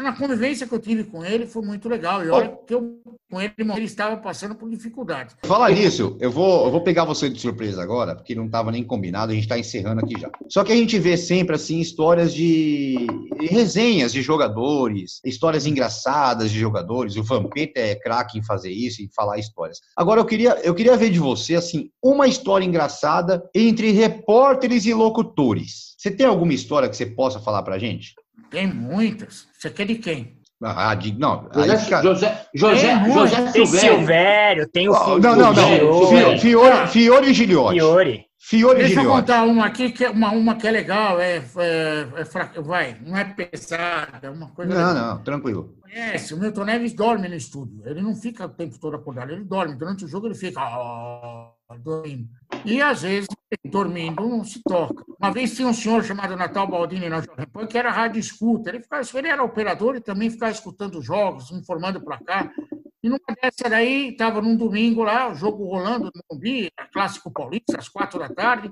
Na convivência que eu tive com ele foi muito legal. E olha que eu com ele, ele estava passando por dificuldades. Falar nisso, eu vou, eu vou pegar você de surpresa agora, porque não estava nem combinado, a gente está encerrando aqui já. Só que a gente vê sempre, assim, histórias de resenhas de jogadores, histórias engraçadas de jogadores. O Vampeta é craque em fazer isso, em falar histórias. Agora, eu queria, eu queria ver de você, assim, uma história engraçada entre repórteres e locutores. Você tem alguma história que você possa falar pra gente? Tem muitas. Você quer de quem? Ah, de, não, aí José, fica... José, José, É. José Tem Silvério. Silvério, tem o Oh, não, não, não. Fiore. Fi- Fiore, Fiore e Giliotti. Fiore. Fiore Deixa eu contar uma aqui, que é uma, uma que é legal, é, é, é fra- vai, não é pesada, é uma coisa Não, legal. não, tranquilo. Conhece, o Milton Neves dorme no estúdio. Ele não fica o tempo todo acordado, ele dorme. Durante o jogo ele fica dormindo. E às vezes, dormindo, não se toca. Uma vez tinha um senhor chamado Natal Baldini na Jovem Pan, que era rádio escuta. Ele, ficava, ele era operador e também ficava escutando os jogos, informando para cá. E numa dessa daí, estava num domingo lá, o jogo rolando no Morumbi, clássico paulista, às quatro da tarde.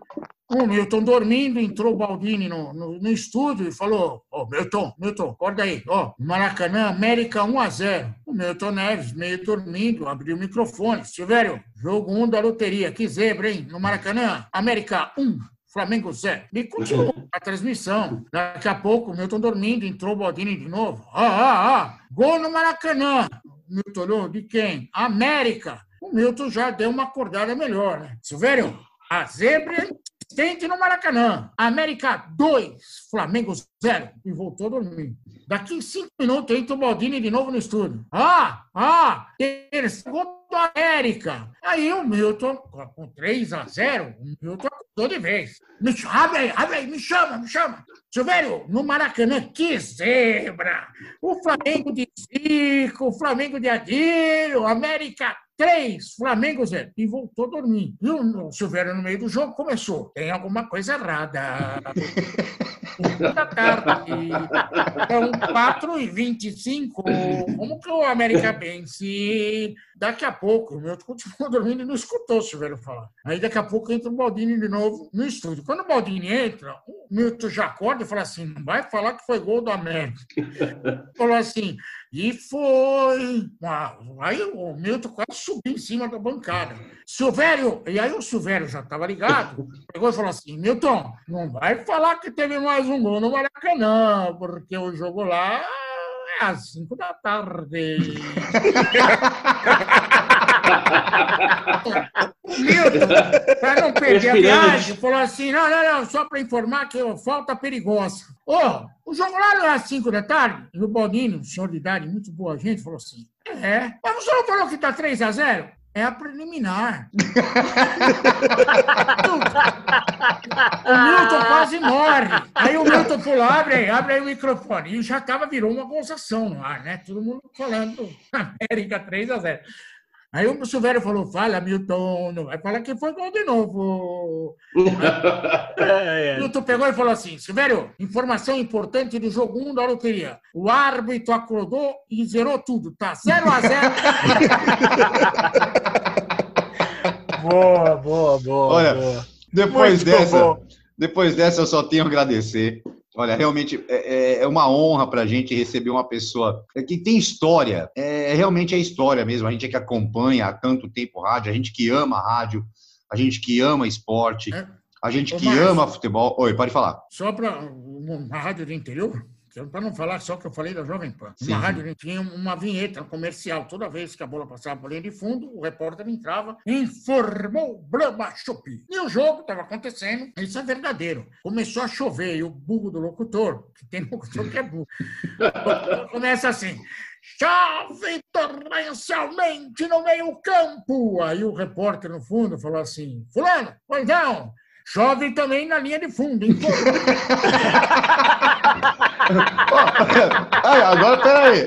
O Milton dormindo, entrou o Baldini no, no, no estúdio e falou: Ô, oh, Milton, Milton, acorda aí. Ó, oh, Maracanã, América 1 a 0 O Milton Neves, meio dormindo, abriu o microfone. Silvério, jogo 1 da loteria. Que zebra, hein? No Maracanã, América 1. Flamengo 0. E continuou a transmissão. Daqui a pouco, o Milton dormindo, entrou o Baldini de novo. Ah, ah, ah. Gol no Maracanã. Milton olhou, de quem? América. O Milton já deu uma acordada melhor, né? Silvério, a zebra Tente no Maracanã. América 2, Flamengo 0. E voltou a dormir. Daqui cinco minutos entra o Baldini de novo no estúdio. Ah, ah, terceiro gol do América. Aí o Milton, com 3 a 0, o Milton de vez. Me chama, abre aí, abre aí, me chama, me chama. Silvério, no Maracanã, que zebra! O Flamengo de Zico, o Flamengo de Adílio, América Três, Flamengo zero. E voltou a dormir. E o Silvério, no meio do jogo, começou. Tem alguma coisa errada. [laughs] da tarde. Então, 4 e 25. Como que o América vence? Daqui a pouco, o meu continuou [laughs] dormindo e não escutou o Silvério falar. Aí daqui a pouco entra o Baldini de novo no estúdio. Quando o Baldini entra, o Milton já acorda e fala assim: não vai falar que foi gol do América. [laughs] Falou assim, e foi. Aí o Milton quase subiu em cima da bancada. Silvério, e aí o Silvério já estava ligado, pegou e falou assim: Milton, não vai falar que teve mais um gol no Maracanã, porque o jogo lá às 5 da tarde. o [laughs] Milton, para não perder a viagem, falou assim: não, não, não, só para informar que falta perigosa. Ô, oh, o jogo lá não é às 5 da tarde? E o Baldini, um senhor de idade, muito boa gente, falou assim: é, mas você não falou que está 3 a 0 é a preliminar. [laughs] o Milton quase morre. Aí o Milton falou: abre aí, abre aí o microfone. E já tava, virou uma gozação no ar, né? Todo mundo falando América 3 a 0. Aí o Silvério falou: fala, Milton, não vai falar que foi gol de novo. [laughs] é, é. Milton pegou e falou assim: Silvério, informação importante do jogo 1 da loteria. O árbitro acordou e zerou tudo, tá 0 a 0 [laughs] Boa, boa, boa. Olha, boa. depois Muito dessa, bom. depois dessa eu só tenho a agradecer. Olha, realmente é, é, é uma honra para a gente receber uma pessoa que tem história. É, realmente é história mesmo. A gente é que acompanha há tanto tempo rádio, a gente que ama rádio, a gente que ama esporte, é. a gente que ama futebol. Oi, pode falar. Só para uma rádio do interior, para não falar só que eu falei da Jovem Pan. Sim, uma rádio tinha uma vinheta comercial. Toda vez que a bola passava por linha de fundo, o repórter entrava e informou Brahma Chupi. E o jogo estava acontecendo. Isso é verdadeiro. Começou a chover e o burro do locutor, que tem [laughs] locutor que é burro, [laughs] começa assim. Chove torrencialmente no meio-campo. Aí o repórter no fundo falou assim: Fulano, pois não, chove também na linha de fundo. [laughs] [laughs] agora, peraí.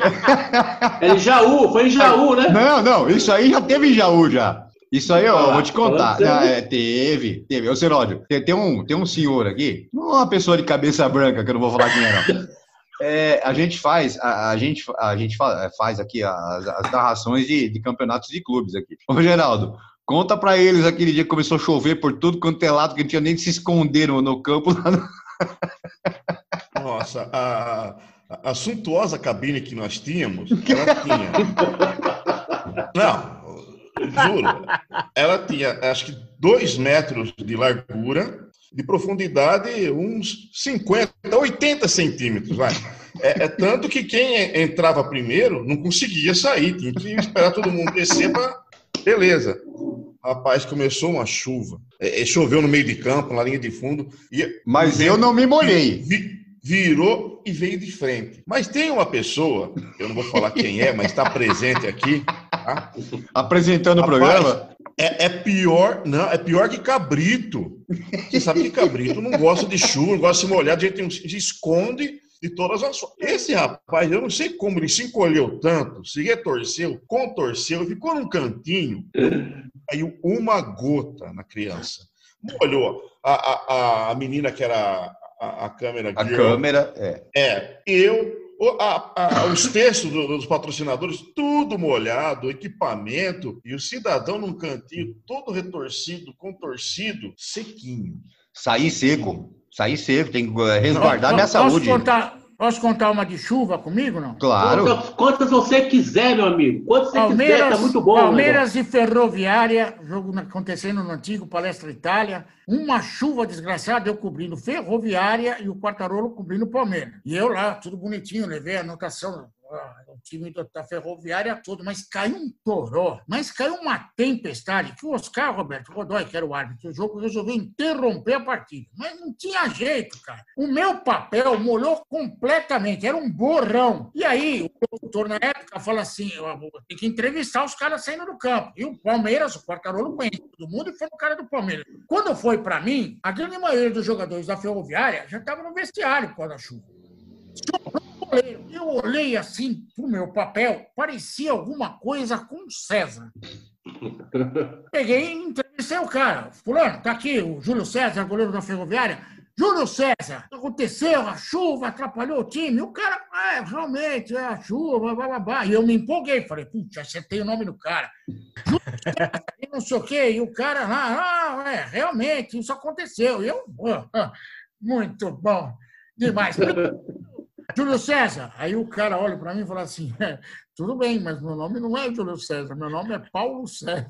É em Jaú, foi em Jaú, né? Não, não, isso aí já teve em Jaú já. Isso aí, ó, ah, vou te contar. Ah, é, teve, teve. Ô, Seródio, tem, tem, um, tem um senhor aqui, não é uma pessoa de cabeça branca, que eu não vou falar quem é, não. [laughs] É, a gente faz, a, a, gente, a gente faz aqui as, as narrações de, de, campeonatos de clubes aqui. Ô, Geraldo, conta para eles aquele dia que começou a chover por tudo quanto é lado, que não tinha nem de se esconder no, no campo lá [laughs] no... Nossa, a, a suntuosa cabine que nós tínhamos, [laughs] ela tinha. Não, juro. Ela tinha, acho que, dois metros de largura, de profundidade, uns 50, 80 centímetros, vai. É, é, tanto que quem entrava primeiro não conseguia sair, tinha que esperar todo mundo descer para. Beleza. Rapaz, começou uma chuva. É, é, choveu no meio de campo, na linha de fundo. E, Mas eu não me molhei. Vi, virou e veio de frente. Mas tem uma pessoa, eu não vou falar quem é, mas está presente aqui. Tá? Apresentando Rapaz, o programa? É, é, pior, não, é pior que cabrito. Você sabe que cabrito não gosta de chuva, não gosta de se molhar, a gente se esconde de todas as formas. Esse rapaz, eu não sei como ele se encolheu tanto, se retorceu, contorceu, ficou num cantinho, caiu uma gota na criança. Molhou. A, a, a menina que era a, a câmera. A câmera, é. É, eu, a, a, os textos dos patrocinadores, tudo molhado, equipamento, e o cidadão num cantinho, todo retorcido, contorcido, sequinho. Sair seco. Sair seco, tem que eh, resguardar Não, minha posso saúde. Contar, posso contar uma de chuva comigo, não? Claro. Quantas, quantas você quiser, meu amigo. Quantas você quiser, Palmeiras, tá muito bom. negócio. Palmeiras e Ferroviária, jogo acontecendo no antigo Palestra Itália. Uma chuva desgraçada, eu cobrindo Ferroviária e o Quartarolo cobrindo Palmeiras. E eu lá, tudo bonitinho, levei a anotação. Ah, O time da Ferroviária todo, mas caiu um toró, mas caiu uma tempestade que o Oscar Roberto Godoy, que era o árbitro do jogo, resolveu interromper a partida. Mas não tinha jeito, cara. O meu papel molhou completamente, era um borrão. E aí, o locutor na época fala assim: "Eu vou ter que entrevistar os caras saindo do campo. E o Palmeiras, o Quartarolo conhece todo mundo e foi no cara do Palmeiras. Quando foi para mim, a grande maioria dos jogadores da Ferroviária já estava no vestiário por causa da chuva. Sobrou Eu olhei assim pro meu papel, parecia alguma coisa com César. Peguei e entrevistei o cara. Fulano, tá aqui o Júlio César, goleiro da Ferroviária. Júlio César, aconteceu? A chuva atrapalhou o time. O cara, é, realmente, é a chuva, blá, blá, blá. E eu me empolguei. Falei, putz, acertei o nome do cara. E não sei o quê. E o cara lá, ah, é, realmente, isso aconteceu. E eu, ah, ah, muito bom. Demais. Júlio César. Aí o cara olha para mim e fala assim: "É, tudo bem, mas meu nome não é Júlio César, meu nome é Paulo César.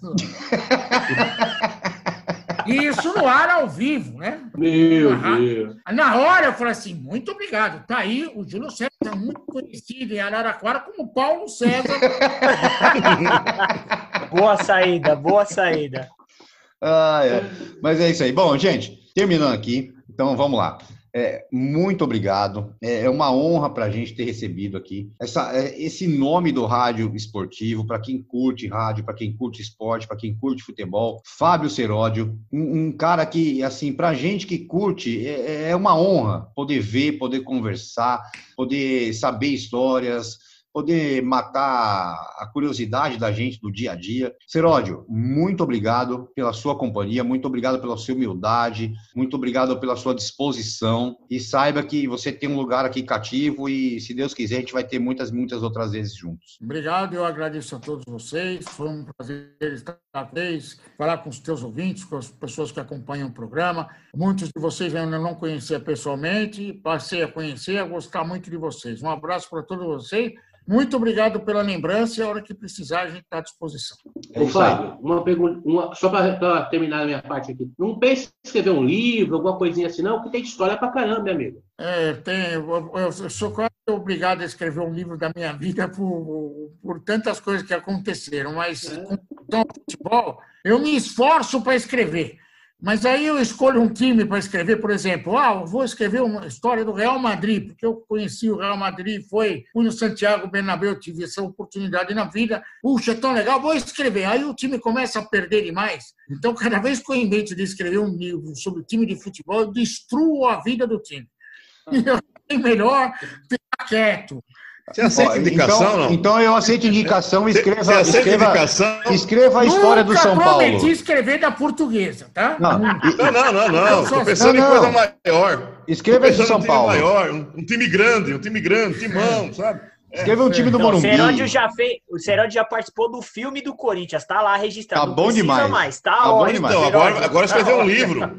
E isso no ar ao vivo, né? Meu. Deus. Na hora eu falei assim: muito obrigado. Tá aí o Júlio César, muito conhecido em Araraquara como Paulo César. [laughs] Boa saída, boa saída. Ah, é. Mas é isso aí. Bom, gente, terminando aqui, então vamos lá. É, muito obrigado. É, é uma honra para a gente ter recebido aqui essa, é, esse nome do rádio esportivo, para quem curte rádio, para quem curte esporte, para quem curte futebol. Fábio Seródio, um, um cara que, assim, para a gente que curte, é, é uma honra poder ver, poder conversar, poder saber histórias, poder matar a curiosidade da gente do dia a dia. Seródio, muito obrigado pela sua companhia, muito obrigado pela sua humildade, muito obrigado pela sua disposição e saiba que você tem um lugar aqui cativo e, se Deus quiser, a gente vai ter muitas, muitas outras vezes juntos. Obrigado, eu agradeço a todos vocês. Foi um prazer estar vez, falar com os teus ouvintes, com as pessoas que acompanham o programa. Muitos de vocês ainda não conhecia pessoalmente, passei a conhecer, a gostar muito de vocês. Um abraço para todos vocês. Muito obrigado pela lembrança e a hora que precisar a gente está à disposição. É Ô. Fábio, uma pergunta, uma- só para terminar a minha parte aqui. Não pense em escrever um livro, alguma coisinha assim, não, que tem história pra caramba, meu amigo. É, tem, eu, eu sou quase obrigado a escrever um livro da minha vida por, por tantas coisas que aconteceram, mas É. com ao futebol, eu me esforço para escrever. Mas aí eu escolho um time para escrever, por exemplo, ah, eu vou escrever uma história do Real Madrid, porque eu conheci o Real Madrid, foi, fui no Santiago Bernabéu, tive essa oportunidade na vida. Puxa, é tão legal, vou escrever. Aí o time começa a perder demais. Então, cada vez que eu invento de escrever um livro sobre time de futebol, eu destruo a vida do time. [laughs] E eu é melhor ficar quieto. Você aceita Ó, indicação, então, não? então eu aceito indicação, Você- escreva, você aceita escreva, indicação? escreva a história do Nunca São Paulo. prometi escrever da portuguesa, tá? Não, Não, não, não, não. Eu Estou pensando não, em coisa não. maior. Escreva pensando São um time Paulo. maior, um, um time grande, um time grande, um timão, sabe? Escreva um time do Não, o Morumbi. Seródio já fez. O Seródio já participou do filme do Corinthians, tá lá registrado. Tá não bom demais. mais, tá, Tá bom demais. Então, agora, agora tá escrever um ótimo. livro. [laughs]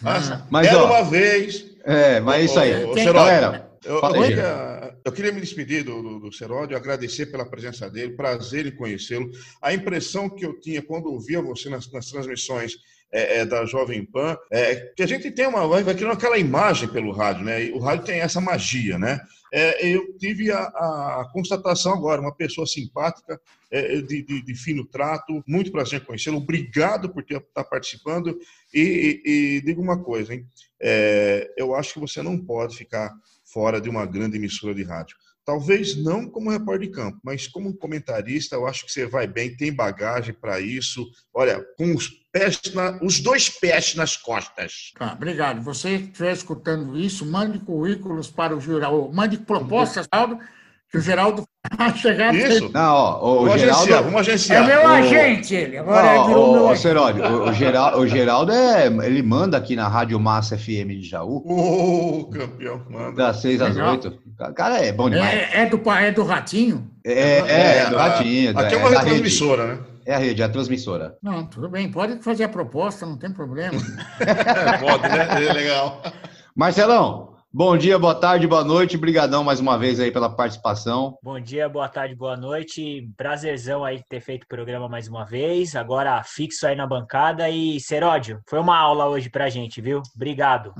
Nossa, Mas, Era ó, uma vez. É, mas é isso aí. Galera, eu, eu queria, eu queria me despedir do, do, do Seródio, agradecer pela presença dele, prazer em conhecê-lo. A impressão que eu tinha quando ouvia você nas, nas transmissões é, é, da Jovem Pan, é que a gente tem uma. vai criando aquela imagem pelo rádio, né? E o rádio tem essa magia, né? É, eu tive a, a constatação agora, uma pessoa simpática, é, de, de- de fino trato, muito prazer em conhecê-lo, obrigado por estar participando. E, e- e digo uma coisa, hein? É, eu acho que você não pode ficar fora de uma grande emissora de rádio. Talvez não como repórter de campo, mas como comentarista, eu acho que você vai bem, tem bagagem para isso. Olha, com os pés na- os dois pés nas costas. Tá, obrigado. Você que estiver escutando isso, mande currículos para o Geraldo, mande propostas, Geraldo, que o Geraldo chegar. Isso. Não, ó, o Vamos Geraldo. agenciar, vamos É agenciar. meu o- agente, ele. Agora ele virou ó, meu agente. Seródio, o, o Geraldo, o Geraldo é, ele manda aqui na Rádio Massa FM de Jaú, Ô, campeão, manda. das 6 às Legal. 8. O cara é bom demais. É, é do, é do Ratinho? É, é, é, do a- Ratinho. Aqui é é uma retransmissora, né? É a rede, é a transmissora. Não, tudo bem. Pode fazer a proposta, não tem problema. [laughs] Pode, né? É legal. Marcelão, bom dia, boa tarde, boa noite. Brigadão mais uma vez aí pela participação. Bom dia, boa tarde, boa noite. Prazerzão aí ter feito o programa mais uma vez. Agora fixo aí na bancada. E, Seródio, foi uma aula hoje pra gente, viu? Obrigado.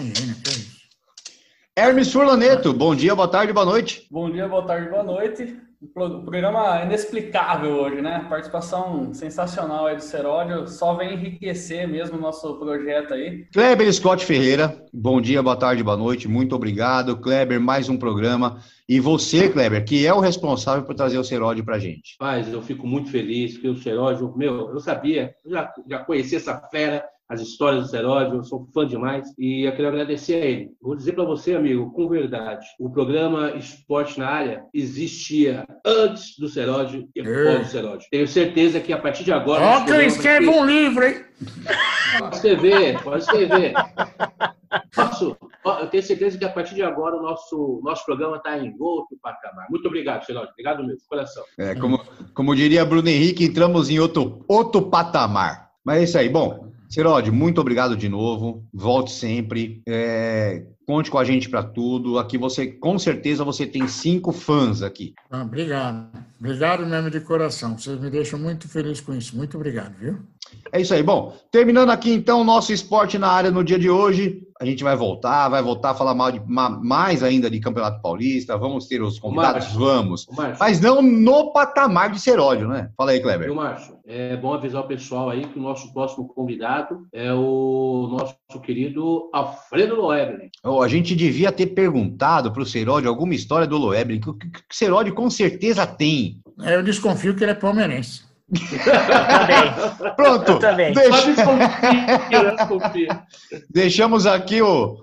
Isso. Hermes Furlaneto, bom dia, boa tarde, boa noite. Bom dia, boa tarde, boa noite. O pro- o programa inexplicável hoje, né? Participação sensacional aí do Seródio. Só vem enriquecer mesmo o nosso projeto aí. Kleber Scott Ferreira, bom dia, boa tarde, boa noite, muito obrigado. Kleber, mais um programa. E você, Kleber, que é o responsável por trazer o Seródio pra gente. Mas eu fico muito feliz que o Seródio, meu, eu sabia, eu já, já conheci essa fera, as histórias do Seródio, eu sou fã demais e eu quero agradecer a ele. Vou dizer para você, amigo, com verdade, o programa Esporte na Área existia antes do Seródio e após do Seródio. Tenho certeza que a partir de agora... Ó, que ter- um livro, hein? Pode escrever, pode escrever. Posso, eu tenho certeza que a partir de agora o nosso, nosso programa está em outro patamar. Muito obrigado, Seródio. Obrigado mesmo, de coração. É, como, como diria Bruno Henrique, entramos em outro, outro patamar. Mas é isso aí. Bom, Seródio, muito obrigado de novo. Volte sempre. É, conte com a gente para tudo. Aqui você, com certeza, você tem cinco fãs aqui. Ah, obrigado. Obrigado mesmo de coração. Vocês me deixam muito feliz com isso. Muito obrigado, viu? É isso aí. Bom, terminando aqui então o nosso esporte na área no dia de hoje. A gente vai voltar, vai voltar a falar mal de- ma- mais ainda de Campeonato Paulista. Vamos ter os convidados? Márcio. Vamos. Mas não no patamar de Seródio, né? Fala aí, Kleber. Viu, Márcio? É bom avisar o pessoal aí que o nosso próximo convidado é o nosso querido Alfredo Loeblin. Ó, a gente devia ter perguntado para o Seródio alguma história do Loeblin, que o que- que o Seródio com certeza tem. Eu desconfio que ele é palmeirense. Também. [laughs] Pronto, Eu também. Deixa- deixamos aqui o,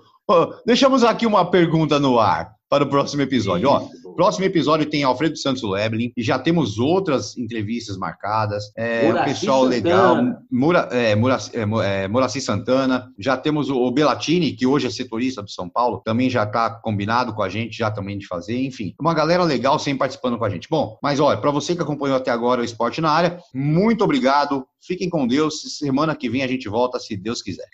deixamos aqui uma pergunta no ar para o próximo episódio. Ó, próximo episódio tem Alfredo Santos Loeblin e já temos outras entrevistas marcadas. É, o Muraci pessoal legal, Santana. Mura, é, Muraci, é, Mu- é, Muraci Santana. Já temos o, o Belatini, que hoje é setorista do São Paulo, também já está combinado com a gente, já também de fazer. Enfim, uma galera legal sempre participando com a gente. Bom, mas olha, para você que acompanhou até agora o Esporte na Área, muito obrigado. Fiquem com Deus. Semana que vem a gente volta, se Deus quiser.